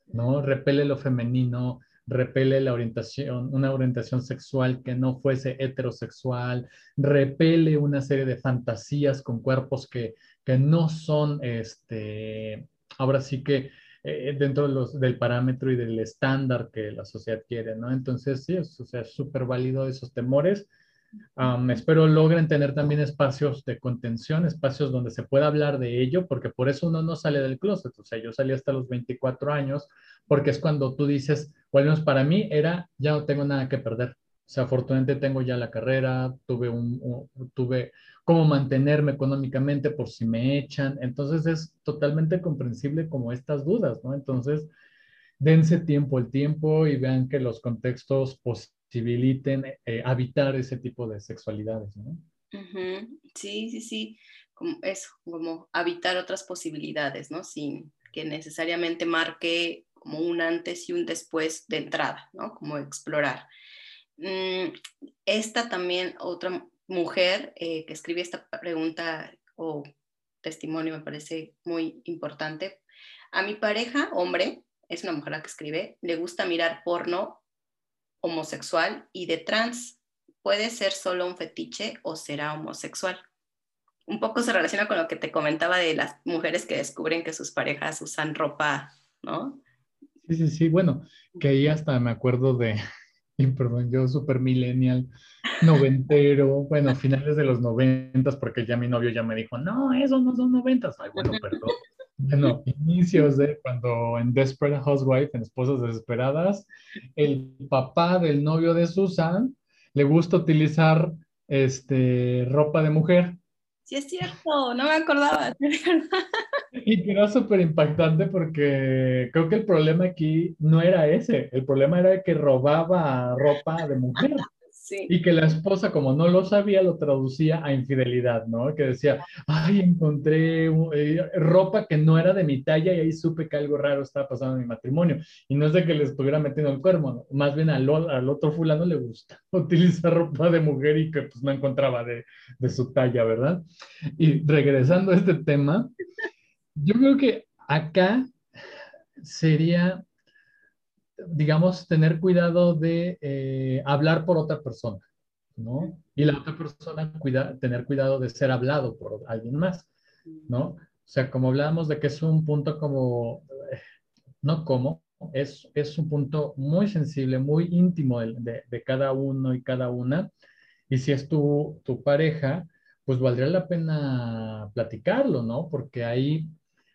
¿no? Repele lo femenino, repele la orientación, una orientación sexual que no fuese heterosexual, repele una serie de fantasías con cuerpos que, que no son, este, ahora sí que eh, dentro del parámetro y del estándar que la sociedad quiere, ¿no? Entonces, sí, es, o sea, súper válido esos temores espero logren tener también espacios de contención, espacios donde se pueda hablar de ello, porque por eso uno no sale del closet. O sea, yo salí hasta los 24 años, porque es cuando tú dices, o al menos para mí era, ya no tengo nada que perder. O sea, afortunadamente tengo ya la carrera, tuve, un, tuve cómo mantenerme económicamente por si me echan. Entonces es totalmente comprensible como estas dudas, ¿no? Entonces, dense tiempo el tiempo y vean que los contextos posibles eh, habitar ese tipo de sexualidades, ¿no? Sí, sí, sí, como eso, como habitar otras posibilidades, ¿no? Sin que necesariamente marque como un antes y un después de entrada, ¿no? Como explorar. Mm, esta también, otra mujer eh, que escribe esta pregunta o testimonio me parece muy importante. A mi pareja, hombre, es una mujer la que escribe, le gusta mirar porno homosexual y de trans. ¿Puede ser solo un fetiche o será homosexual? Un poco se relaciona con lo que te comentaba de las mujeres que descubren que sus parejas usan ropa, ¿no? Sí, sí, sí. Bueno, que ahí hasta me acuerdo de, <laughs> perdón, yo super millennial, noventero, bueno, finales de los noventas, porque ya mi novio ya me dijo, no, esos no son noventas. Ay, bueno, perdón. Bueno, inicios de cuando en Desperate Housewife, en Esposas Desesperadas, el papá del novio de Susan le gusta utilizar este, ropa de mujer. Sí, es cierto, no me acordaba. Y que era súper impactante porque creo que el problema aquí no era ese, el problema era que robaba ropa de mujer. Y que la esposa, como no lo sabía, lo traducía a infidelidad, ¿no? Que decía, ay, encontré eh, ropa que no era de mi talla y ahí supe que algo raro estaba pasando en mi matrimonio. Y no es de que le estuviera metiendo el cuerno, más bien al, al, otro fulano le gusta <laughs> utilizar ropa de mujer y que pues no encontraba de, de su talla, ¿verdad? Y regresando a este tema, yo creo que acá sería digamos, tener cuidado de eh, hablar por otra persona, ¿no? Y la otra persona cuida, tener cuidado de ser hablado por alguien más, ¿no? O sea, como hablábamos de que es un punto como, eh, no como, es, es un punto muy sensible, muy íntimo de, de, cada uno y cada una. Y si es tu, tu pareja, pues valdría la pena platicarlo, ¿no? Porque ahí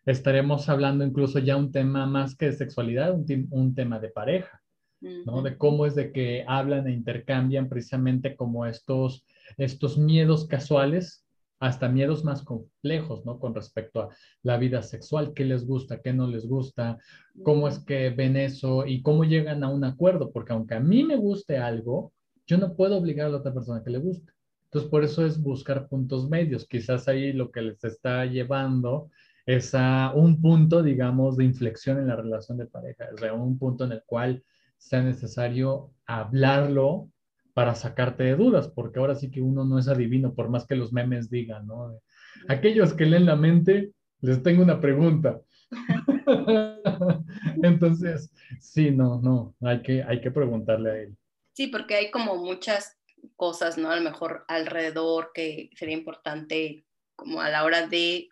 estaremos hablando incluso ya un tema más que de sexualidad, un, tema de pareja, ¿no? De cómo es de que hablan e intercambian precisamente como estos, estos miedos casuales, hasta miedos más complejos, ¿no? Con respecto a la vida sexual, qué les gusta, qué no les gusta, cómo es que ven eso y cómo llegan a un acuerdo, porque aunque a mí me guste algo, yo no puedo obligar a la otra persona que le guste. Entonces, por eso es buscar puntos medios. Quizás ahí lo que les está llevando es un punto, digamos, de inflexión en la relación de pareja, es un punto en el cual sea necesario hablarlo para sacarte de dudas, porque ahora sí que uno no es adivino, por más que los memes digan, ¿no? Aquellos que leen la mente, les tengo una pregunta. <laughs> Entonces, sí, no, no, hay que, hay que preguntarle a él. Sí, porque hay como muchas cosas, ¿no? A lo mejor alrededor que sería importante como a la hora de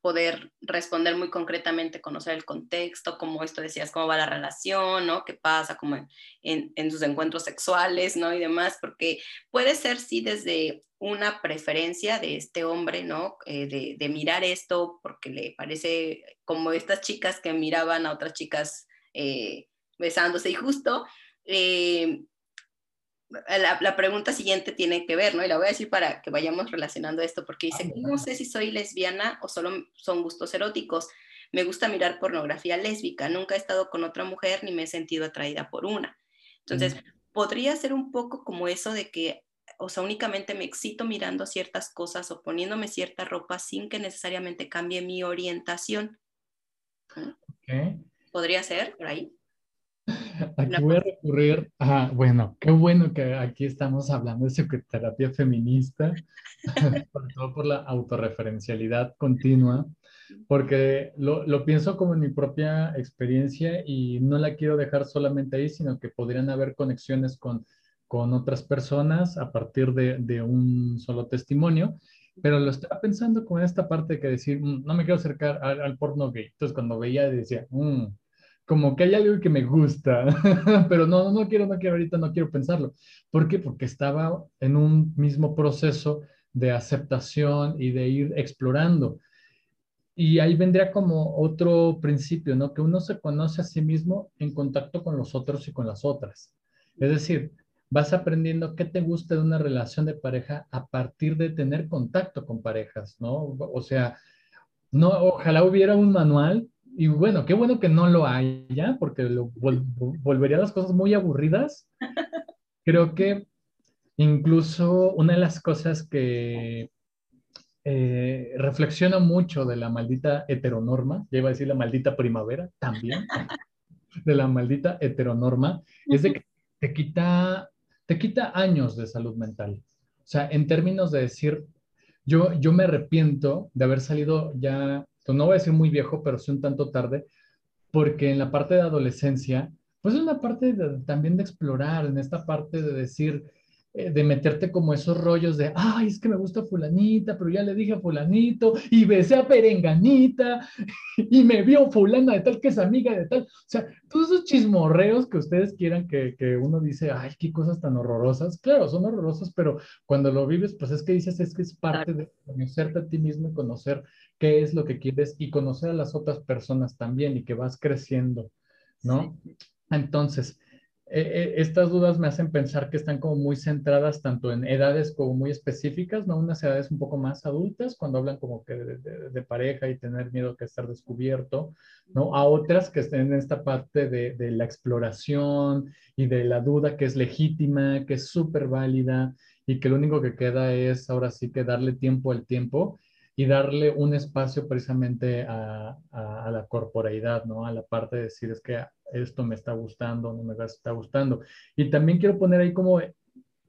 poder responder muy concretamente, conocer el contexto, como esto decías, cómo va la relación, ¿no? ¿Qué pasa como en, en sus encuentros sexuales, ¿no? Y demás, porque puede ser, sí, desde una preferencia de este hombre, ¿no? Eh, de, de, mirar esto porque le parece como estas chicas que miraban a otras chicas eh, besándose y justo eh, la, pregunta siguiente tiene que ver, ¿no? Y la voy a decir para que vayamos relacionando esto, porque dice, no sé si soy lesbiana o solo son gustos eróticos. Me gusta mirar pornografía lésbica. Nunca he estado con otra mujer ni me he sentido atraída por una. Entonces, podría ser un poco como eso de que, o sea, únicamente me excito mirando ciertas cosas o poniéndome cierta ropa sin que necesariamente cambie mi orientación. ¿Podría ser por ahí? <laughs> Aquí voy a recurrir a, bueno, qué bueno que aquí estamos hablando de psicoterapia feminista, <laughs> sobre todo por la autorreferencialidad continua, porque lo, lo, pienso como en mi propia experiencia y no la quiero dejar solamente ahí, sino que podrían haber conexiones con, con otras personas a partir de, de un solo testimonio pero lo estaba pensando con esta parte de que decir, mm, no me quiero acercar al, porno gay. Entonces, cuando veía, decía, mmm, como que hay algo que me gusta, <laughs> pero no, no quiero, no quiero ahorita, no quiero pensarlo. ¿Por qué? Porque estaba en un mismo proceso de aceptación y de ir explorando. Y ahí vendría como otro principio, ¿no? Que uno se conoce a sí mismo en contacto con los otros y con las otras. Es decir, vas aprendiendo qué te gusta de una relación de pareja a partir de tener contacto con parejas, ¿no? O sea, no, ojalá hubiera un manual y bueno, qué bueno que no lo haya, porque lo, volvería a las cosas muy aburridas. <laughs> Creo que incluso una de las cosas que eh, reflexiona mucho de la maldita heteronorma, ya iba a decir la maldita primavera también, <laughs> de la maldita heteronorma, es de que te quita, te quita años de salud mental. O sea, en términos de decir, yo, yo me arrepiento de haber salido ya no voy a decir muy viejo, pero sí un tanto tarde, porque en la parte de adolescencia, pues es una parte también de explorar, en esta parte de decir, eh, de meterte como esos rollos de, ay, es que me gusta fulanita, pero ya le dije a fulanito, y besé a perenganita, <laughs> y me vio fulana de tal que es amiga de tal. O sea, todos esos chismorreos que ustedes quieran que, que uno dice, ay, qué cosas tan horrorosas. Claro, son horrorosas, pero cuando lo vives, pues es que dices, es que es parte de conocerte a ti mismo y conocer qué es lo que quieres y conocer a las otras personas también y que vas creciendo, ¿no? Entonces, eh, eh, estas dudas me hacen pensar que están como muy centradas tanto en edades como muy específicas, ¿no? Unas edades un poco más adultas, cuando hablan como que de, pareja y tener miedo que estar descubierto, ¿no? A otras que estén en esta parte de, de la exploración y de la duda que es legítima, que es súper válida y que lo único que queda es ahora sí que darle tiempo al tiempo y darle un espacio precisamente a, a, la corporeidad, ¿no? A la parte de decir, es que esto me está gustando, no me está gustando. Y también quiero poner ahí como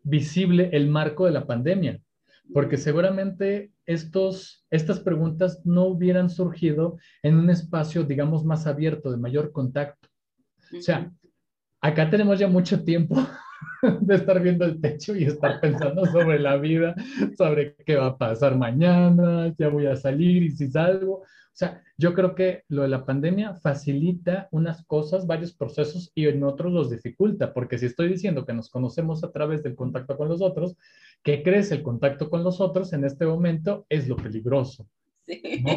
visible el marco de la pandemia, porque seguramente estos, estas preguntas no hubieran surgido en un espacio, digamos, más abierto, de mayor contacto. O sea, acá tenemos ya mucho tiempo <laughs> de estar viendo el techo y estar pensando sobre la vida, sobre qué va a pasar mañana, ya voy a salir y si salgo. O sea, yo creo que lo de la pandemia facilita unas cosas, varios procesos y en otros los dificulta, porque si estoy diciendo que nos conocemos a través del contacto con los otros, ¿qué crees? El contacto con los otros en este momento es lo peligroso.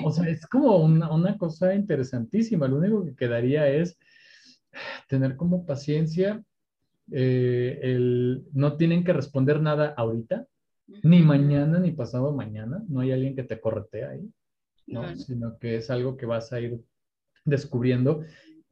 O sea, es como una, una cosa interesantísima. Lo único que quedaría es tener como paciencia eh, el, no tienen que responder nada ahorita, ni mañana, ni pasado mañana. No hay alguien que te corretea ahí, ¿no? Sino que es algo que vas a ir descubriendo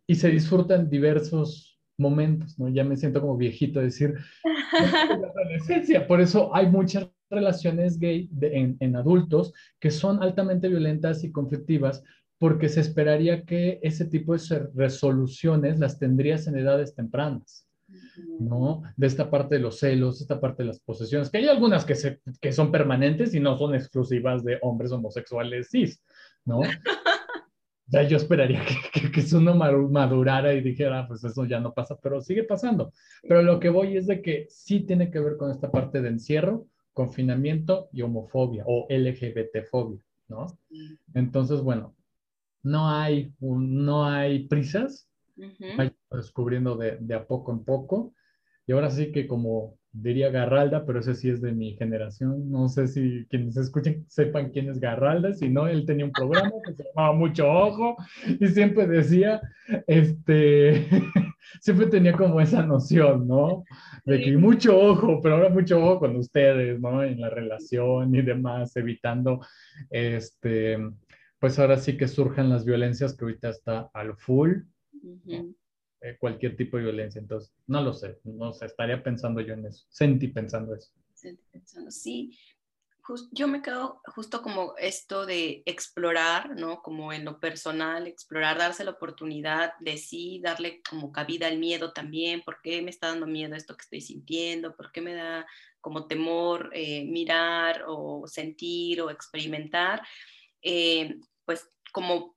y se disfruta en diversos momentos, ¿no? Ya me siento como viejito decir, <laughs> adolescencia. Por eso hay muchas relaciones gay en, en adultos que son altamente violentas y conflictivas porque se esperaría que ese tipo de resoluciones las tendrías en edades tempranas. ¿No? De esta parte de los celos, esta parte de las posesiones, que hay algunas que, se, que son permanentes y no son exclusivas de hombres homosexuales cis, ¿no? <laughs> ya yo esperaría que, que, que uno madurara y dijera, pues eso ya no pasa, pero sigue pasando. Pero lo que voy es de que sí tiene que ver con esta parte de encierro, confinamiento y homofobia o LGBT-fobia, ¿no? Entonces, bueno, no hay, no hay prisas, hay descubriendo de, de, a poco en poco. Y ahora sí que como diría Garralda, pero ese sí es de mi generación, no sé si quienes escuchen sepan quién es Garralda, si no, él tenía un programa que se llamaba Mucho Ojo y siempre decía, este, <laughs> siempre tenía como esa noción, ¿no? De que mucho ojo, pero ahora mucho ojo con ustedes, ¿no? En la relación y demás, evitando, este, pues ahora sí que surjan las violencias que ahorita está al full, eh, cualquier tipo de violencia. Entonces, no lo sé, no sé, estaría pensando yo en eso, sentí pensando eso. Sentí pensando, sí. yo me quedo justo como esto de explorar, ¿no? Como en lo personal, explorar, darse la oportunidad de sí, darle como cabida al miedo también, ¿por qué me está dando miedo esto que estoy sintiendo? ¿Por qué me da como temor eh, mirar o sentir o experimentar? Eh, pues como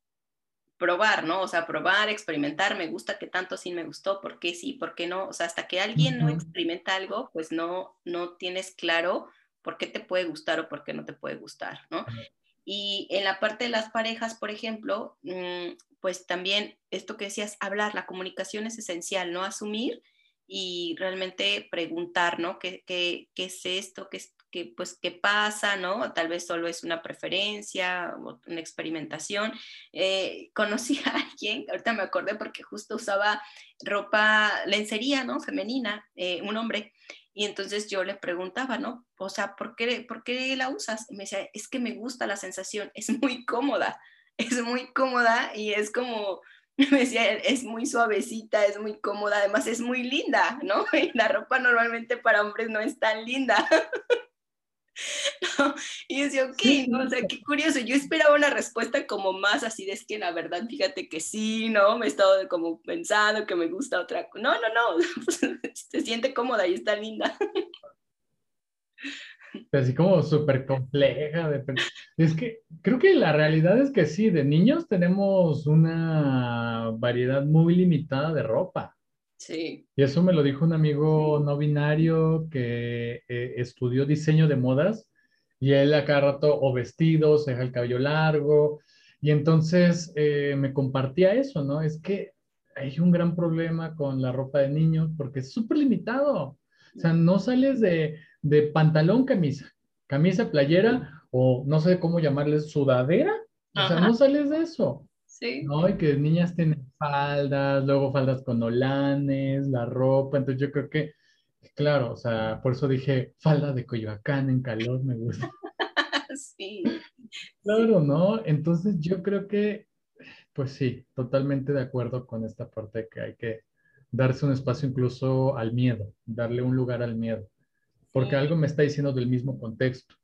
probar, ¿no? O sea, probar, experimentar, me gusta, que tanto sí me gustó, por qué sí, por qué no. O sea, hasta que alguien no experimenta algo, pues no, no tienes claro por qué te puede gustar o por qué no te puede gustar, ¿no? Y en la parte de las parejas, por ejemplo, mm, pues también esto que decías, hablar, la comunicación es esencial, ¿no? Asumir y realmente preguntar, ¿no? ¿Qué, qué, qué es esto? ¿Qué, que, pues, qué pasa, ¿no? Tal vez solo es una preferencia una experimentación. Eh, conocí a alguien, ahorita me acordé porque justo usaba ropa, lencería, ¿no? Femenina, eh, un hombre. Y entonces yo le preguntaba, ¿no? O sea, ¿por qué, ¿por qué la usas? Y me decía, es que me gusta la sensación, es muy cómoda, es muy cómoda y es como, <laughs> me decía, es muy suavecita, es muy cómoda, además es muy linda, ¿no? <laughs> Y la ropa normalmente para hombres no es tan linda. <laughs> <laughs> Y decía, ok, ¿no? O sea, qué curioso. Yo esperaba una respuesta como más así de es que la verdad, fíjate que sí, ¿no? Me he estado como pensando que me gusta otra. No, no, no. <laughs> Se siente cómoda y está linda. <laughs> Así como súper compleja. De... Es que creo que la realidad es que sí, de niños tenemos una variedad muy limitada de ropa. Sí. Y eso me lo dijo un amigo no binario que eh, estudió diseño de modas y él a cada rato o vestidos, deja el cabello largo. Y entonces eh, me compartía eso, ¿no? Es que hay un gran problema con la ropa de niños porque es súper limitado. O sea, no sales de, de pantalón, camisa, camisa, playera o no sé cómo llamarles, sudadera. O sea, no sales de eso. Sí. ¿no? Y que niñas tienen faldas, luego faldas con olanes, la ropa, entonces yo creo que, claro, o sea, por eso dije falda de Coyoacán en calor, me gusta. <laughs> sí. Claro, ¿no? Entonces yo creo que, pues sí, totalmente de acuerdo con esta parte que hay que darse un espacio incluso al miedo, darle un lugar al miedo, porque algo me está diciendo del mismo contexto.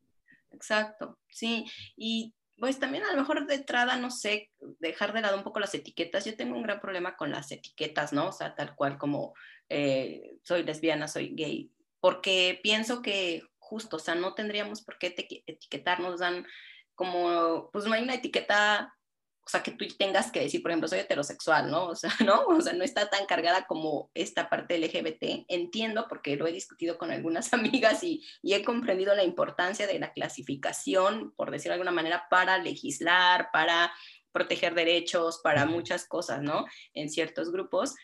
Exacto, sí, y pues también a lo mejor de entrada, no sé, dejar de lado un poco las etiquetas. Yo tengo un gran problema con las etiquetas, ¿no? O sea, tal cual como eh, soy lesbiana, soy gay, porque pienso que justo, o sea, no tendríamos por qué etiquetarnos, dan como, pues no hay una etiqueta o sea, que tú tengas que decir, por ejemplo, soy heterosexual, ¿no? O sea, <laughs> ¿no? O sea, no está tan cargada como esta parte LGBT. Entiendo porque lo he discutido con algunas <laughs> amigas y, y, he comprendido la importancia de la clasificación, por decirlo de alguna manera, para legislar, para proteger derechos, para muchas cosas, ¿no? En ciertos grupos.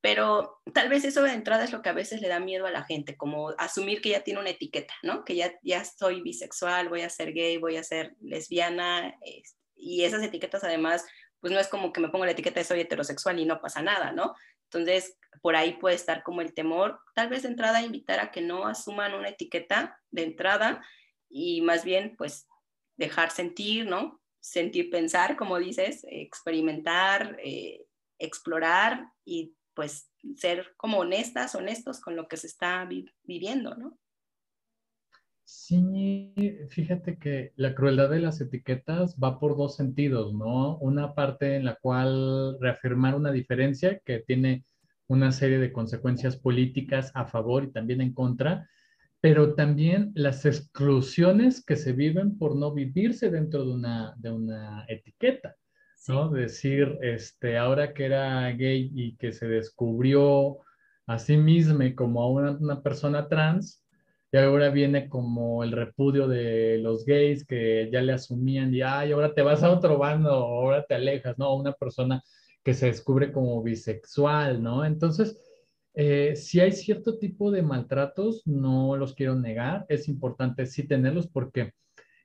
Pero tal vez eso de entrada es lo que a veces le da miedo a la gente, como asumir que ya tiene una etiqueta, ¿no? Que ya, ya soy bisexual, voy a ser gay, voy a ser lesbiana, este, y esas etiquetas además, pues no es como que me pongo la etiqueta de soy heterosexual y no pasa nada, ¿no? Entonces, por ahí puede estar como el temor, tal vez de entrada invitar a que no asuman una etiqueta de entrada y más bien pues dejar sentir, ¿no? Sentir, pensar, como dices, experimentar, eh, explorar y pues ser como honestas, honestos con lo que se está viviendo, ¿no? Sí, fíjate que la crueldad de las etiquetas va por dos sentidos, ¿no? Una parte en la cual reafirmar una diferencia que tiene una serie de consecuencias políticas a favor y también en contra, pero también las exclusiones que se viven por no vivirse dentro de una, de una etiqueta, ¿no? Decir, este, ahora que era gay y que se descubrió a sí misma como una, una persona trans, y ahora viene como el repudio de los gays que ya le asumían y, ay, ahora te vas a otro bando, ahora te alejas, ¿no? Una persona que se descubre como bisexual, ¿no? Entonces, eh, si hay cierto tipo de maltratos, no los quiero negar, es importante sí tenerlos porque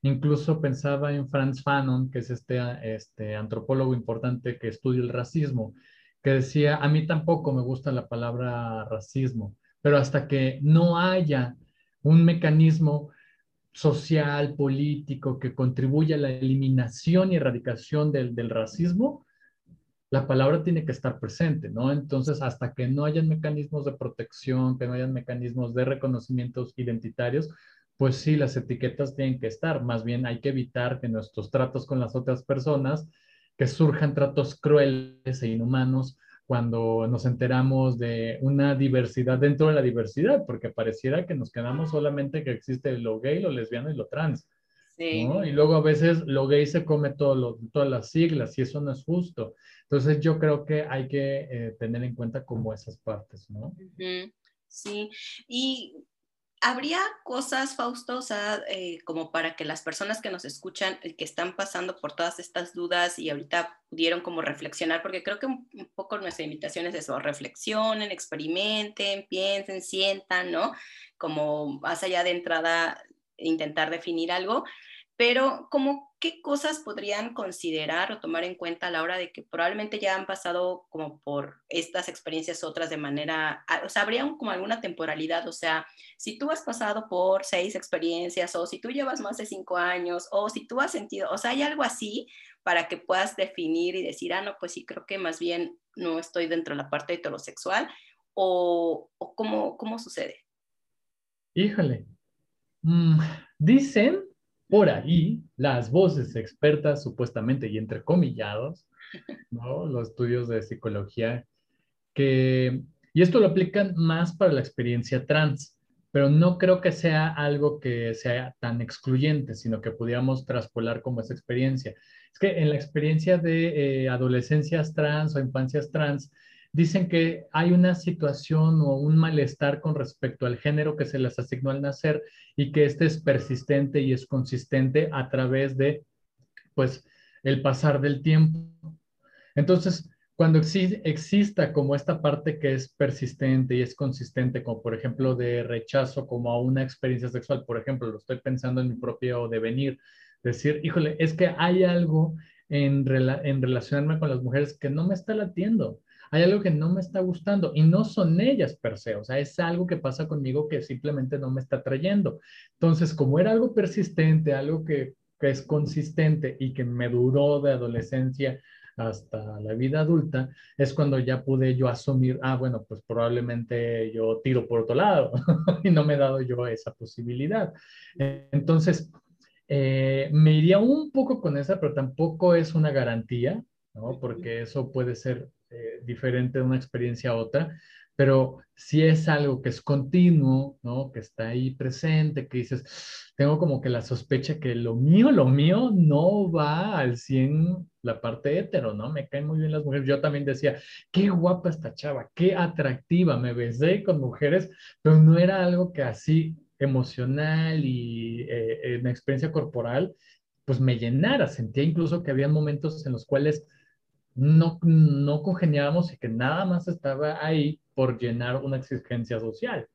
incluso pensaba en Franz Fanon, que es este, este antropólogo importante que estudia el racismo, que decía, a mí tampoco me gusta la palabra racismo, pero hasta que no haya un mecanismo social, político, que contribuya a la eliminación y erradicación del, del racismo, la palabra tiene que estar presente, ¿no? Entonces, hasta que no hayan mecanismos de protección, que no hayan mecanismos de reconocimientos identitarios, pues sí, las etiquetas tienen que estar. Más bien hay que evitar que nuestros tratos con las otras personas, que surjan tratos crueles e inhumanos cuando nos enteramos de una diversidad dentro de la diversidad, porque pareciera que nos quedamos solamente que existe lo gay, lo lesbiano y lo trans. Sí. Y luego a veces lo gay se come todo todas las siglas y eso no es justo. Entonces yo creo que hay que eh, tener en cuenta como esas partes, ¿no? Sí, y habría cosas, Fausto, o sea, eh, como para que las personas que nos escuchan, eh, que están pasando por todas estas dudas y ahorita pudieron como reflexionar, porque creo que un, poco nuestra invitación es eso, reflexionen, experimenten, piensen, sientan, ¿no? Como más allá de entrada, intentar definir algo, pero como qué cosas podrían considerar o tomar en cuenta a la hora de que probablemente ya han pasado como por estas experiencias otras de manera, o sea, habría como alguna temporalidad, o sea, si tú has pasado por seis experiencias o si tú llevas más de cinco años o si tú has sentido, o sea, hay algo así para que puedas definir y decir, ah, no, pues sí, creo que más bien no estoy dentro de la parte heterosexual o, o cómo, cómo sucede. Híjole, mm, dicen por ahí las voces expertas, supuestamente y entrecomillados, ¿no? los estudios de psicología, que, y esto lo aplican más para la experiencia trans, pero no creo que sea algo que sea tan excluyente, sino que pudiéramos traspolar como esa experiencia. Es que en la experiencia de eh, adolescencias trans o infancias trans, dicen que hay una situación o un malestar con respecto al género que se les asignó al nacer y que este es persistente y es consistente a través de, pues, el pasar del tiempo. Entonces, cuando exista como esta parte que es persistente y es consistente, como por ejemplo de rechazo como a una experiencia sexual, por ejemplo, lo estoy pensando en mi propio devenir, decir, híjole, es que hay algo en, en relacionarme con las mujeres que no me está latiendo hay algo que no me está gustando y no son ellas per se, o sea, es algo que pasa conmigo que simplemente no me está trayendo. Entonces, como era algo persistente, algo que, que es consistente y que me duró de adolescencia hasta la vida adulta, es cuando ya pude yo asumir, ah, bueno, pues probablemente yo tiro por otro lado <laughs> y no me he dado yo esa posibilidad. Entonces, eh, me iría un poco con esa, pero tampoco es una garantía, ¿no? Porque eso puede ser eh, diferente de una experiencia a otra, pero si es algo que es continuo, ¿no? Que está ahí presente, que dices, tengo como que la sospecha que lo mío, lo mío no va al 100 la parte hetero, ¿no? Me caen muy bien las mujeres. Yo también decía, qué guapa esta chava, qué atractiva, me besé con mujeres, pero no era algo que así emocional y eh, en experiencia corporal, pues me llenara. Sentía incluso que había momentos en los cuales no, no congeniábamos y que nada más estaba ahí por llenar una exigencia social,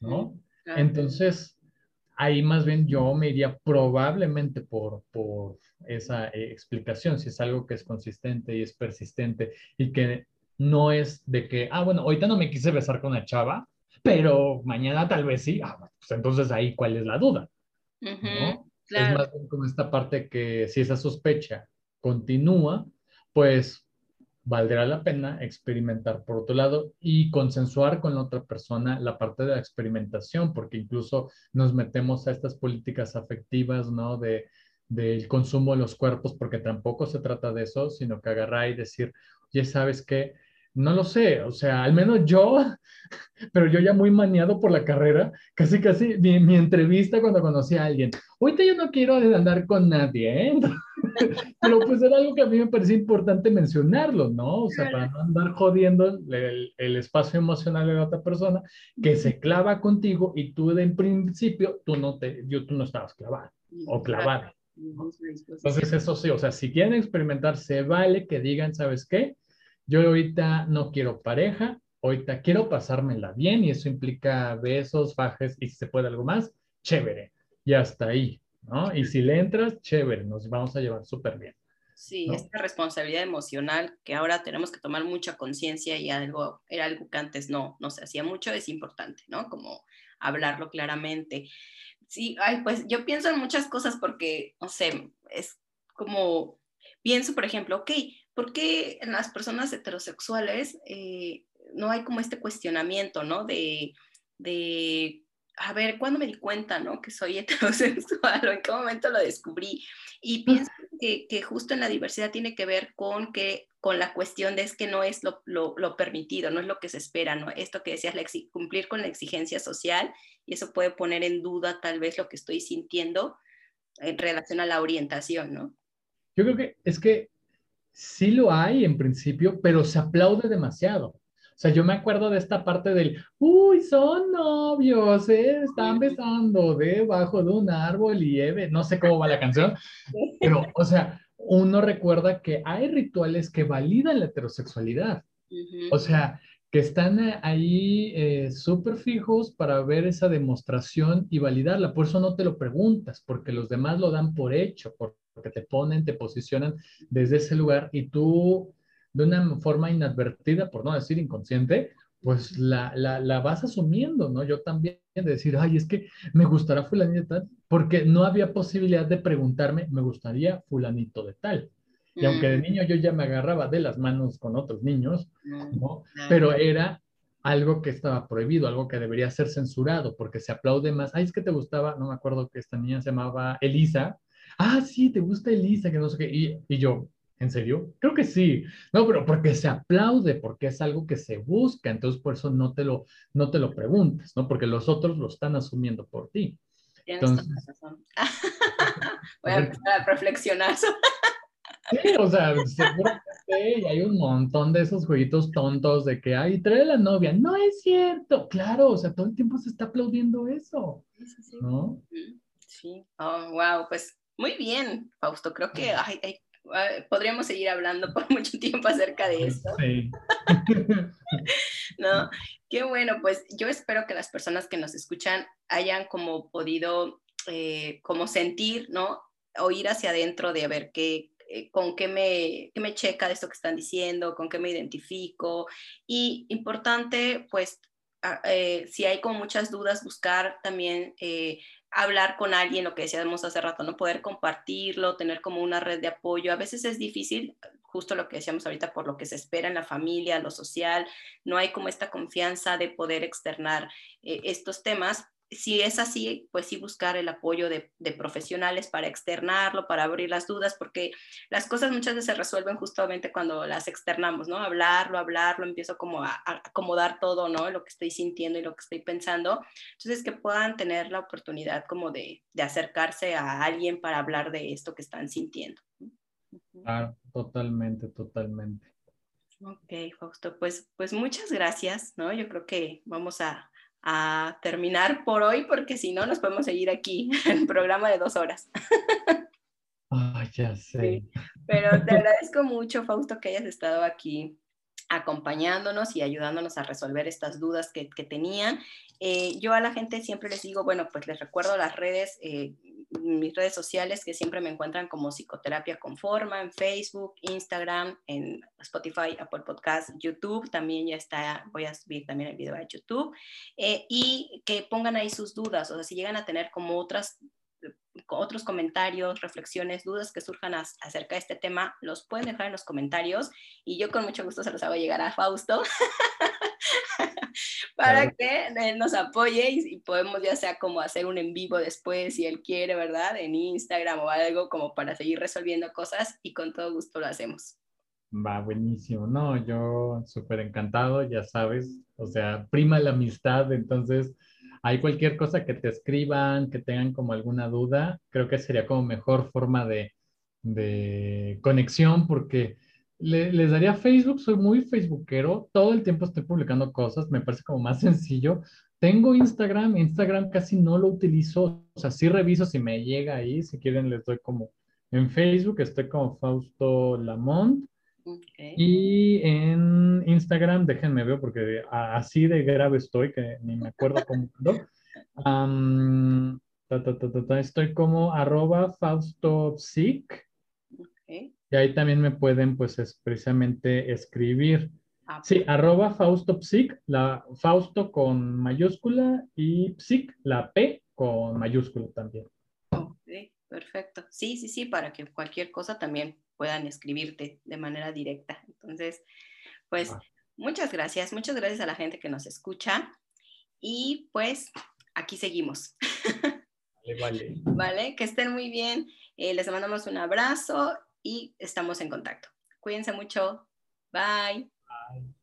¿no? Entonces, ahí más bien yo me iría probablemente por, por esa eh, explicación, si es algo que es consistente y es persistente y que no es de que, ah, bueno, ahorita no me quise besar con una chava, pero mañana tal vez sí, ah, pues entonces ahí cuál es la duda, ¿no? Es más bien como esta parte que si esa sospecha continúa, pues valdrá la pena experimentar por otro lado y consensuar con la otra persona la parte de la experimentación, porque incluso nos metemos a estas políticas afectivas, ¿no? De, del consumo de los cuerpos, porque tampoco se trata de eso, sino que agarrar y decir, oye, ¿sabes qué? No lo sé, o sea, al menos yo, <laughs> pero yo ya muy maniado por la carrera, casi, casi mi, mi entrevista cuando conocí a alguien, ahorita yo no quiero andar con nadie, ¿eh? <laughs> pero pues era algo que a mí me parecía importante mencionarlo, ¿no? O sea, para no andar jodiendo el, el, espacio emocional de la otra persona que se clava contigo y tú de en principio, tú no, te, yo, tú no estabas clavada o clavada. Entonces eso sí, o sea, si quieren experimentar, se vale que digan, ¿sabes qué? Yo ahorita no quiero pareja, ahorita quiero pasármela bien y eso implica besos, fajes y si se puede algo más, chévere. Y hasta ahí, ¿no? Y si le entras, chévere, nos vamos a llevar súper bien. Sí, esta responsabilidad emocional que ahora tenemos que tomar mucha conciencia y algo, era algo que antes no, no se hacía mucho, es importante, ¿no? Como hablarlo claramente. Sí, ay, pues yo pienso en muchas cosas porque, no sé, es como, pienso, por ejemplo, ok, ¿por qué en las personas heterosexuales eh, no hay como este cuestionamiento, ¿no? De, de, a ver, ¿cuándo me di cuenta, ¿no? Que soy <laughs> heterosexual o en qué momento lo descubrí. Y pienso que, que justo en la diversidad tiene que ver con que con la cuestión de es que no es lo, lo, lo permitido, no es lo que se espera, ¿no? Esto que decías, cumplir con la exigencia social, y eso puede poner en duda tal vez lo que estoy sintiendo en relación a la orientación, ¿no? Yo creo que es que sí lo hay en principio, pero se aplaude demasiado. O sea, yo me acuerdo de esta parte del, uy, son novios, ¿eh? están besando debajo de un árbol y Eve, no sé cómo va la canción, <laughs> pero, o sea, uno recuerda que hay rituales que validan la heterosexualidad. O sea, que están ahí eh, súper fijos para ver esa demostración y validarla. Por eso no te lo preguntas, porque los demás lo dan por hecho, porque te ponen, te posicionan desde ese lugar y tú de una forma inadvertida, por no decir inconsciente, pues la, la, la, vas asumiendo, ¿no? Yo también de decir, ay, es que me gustará fulanito de tal, porque no había posibilidad de preguntarme, me gustaría fulanito de tal. Y aunque de mm. niño yo ya me agarraba de las manos con otros niños, mm, ¿no? Pero era algo que estaba prohibido, algo que debería ser censurado, porque se aplaude más. Ay, es que te gustaba, no me acuerdo que esta niña se llamaba Elisa. Ah, sí, te gusta Elisa, que no sé qué. Y, y yo, ¿En serio? Creo que sí. No, pero porque se aplaude, porque es algo que se busca, entonces por eso no te lo, no te lo preguntes, ¿no? Porque los otros lo están asumiendo por ti. Tienes razón. <laughs> Voy <laughs> a empezar a reflexionar. sí, o sea, seguramente hay un montón de esos jueguitos tontos de que, ay, trae la novia. No es cierto. Claro, o sea, todo el tiempo se está aplaudiendo eso. Sí, sí, sí. ¿no? Sí. Oh, wow, pues muy bien, Fausto. Creo que hay, hay podríamos seguir hablando <laughs> por mucho tiempo acerca de esto. Sí. <laughs> no, qué bueno, pues yo espero que las personas que nos escuchan hayan como podido eh, como sentir, ¿no? O ir hacia adentro de a ver qué, eh, con qué me, qué me checa de esto que están diciendo, con qué me identifico. Y importante, pues, eh, si hay como muchas dudas, buscar también hablar con alguien, lo que decíamos hace rato, no poder compartirlo, tener como una red de apoyo. A veces es difícil, justo lo que decíamos ahorita, por lo que se espera en la familia, lo social, no hay como esta confianza de poder externar eh, estos temas, si es así, pues sí buscar el apoyo de, profesionales para externarlo, para abrir las dudas, porque las cosas muchas veces se resuelven justamente cuando las externamos, ¿no? Hablarlo, hablarlo, empiezo como a, acomodar todo, ¿no? Lo que estoy sintiendo y lo que estoy pensando. Entonces, que puedan tener la oportunidad como de, acercarse a alguien para hablar de esto que están sintiendo. Ah, totalmente, totalmente. Ok, Fausto, pues, pues muchas gracias, ¿no? Yo creo que vamos a, a terminar por hoy, porque si no, nos podemos seguir aquí <laughs> en el programa de dos horas. Ay, ya sé. pero te <laughs> agradezco mucho, Fausto, que hayas estado aquí acompañándonos y ayudándonos a resolver estas dudas que, tenían. Eh, yo a la gente siempre les digo, bueno, pues les recuerdo las redes, eh, mis redes sociales que siempre me encuentran como Psicoterapia con Forma en Facebook, Instagram, en Spotify, Apple Podcast, YouTube, también ya está, voy a subir también el video a YouTube, eh, y que pongan ahí sus dudas, o sea, si llegan a tener como otras otros comentarios, reflexiones, dudas que surjan acerca de este tema, los pueden dejar en los comentarios y yo con mucho gusto se los hago llegar a Fausto <laughs> para que él nos apoye y, podemos ya sea como hacer un en vivo después si él quiere, ¿verdad? En Instagram o algo como para seguir resolviendo cosas y con todo gusto lo hacemos. Va, buenísimo. No, yo súper encantado, ya sabes, o sea, prima la amistad, entonces hay cualquier cosa que te escriban, que tengan como alguna duda, creo que sería como mejor forma de, de conexión porque les daría Facebook, soy muy facebookero, todo el tiempo estoy publicando cosas, me parece como más <laughs> sencillo. Tengo Instagram, Instagram casi no lo utilizo, o sea, sí reviso si me llega ahí, si quieren les doy como en Facebook, estoy como Fausto Lamont. Y en Instagram, déjenme ver porque así de grave estoy que ni me acuerdo cómo. <laughs> estoy como arroba Fausto y ahí también me pueden, pues, es precisamente escribir. Ah, sí, arroba Fausto Psic, la Fausto con mayúscula y Psic, la P con mayúscula también. Ok, perfecto. Sí, sí, sí, para que cualquier cosa también puedan escribirte de manera directa. Entonces, pues muchas gracias, muchas gracias a la gente que nos escucha y pues aquí seguimos. <laughs> Vale, vale. vale que estén muy bien. Eh, les mandamos un abrazo y estamos en contacto. Cuídense mucho. Bye. Bye.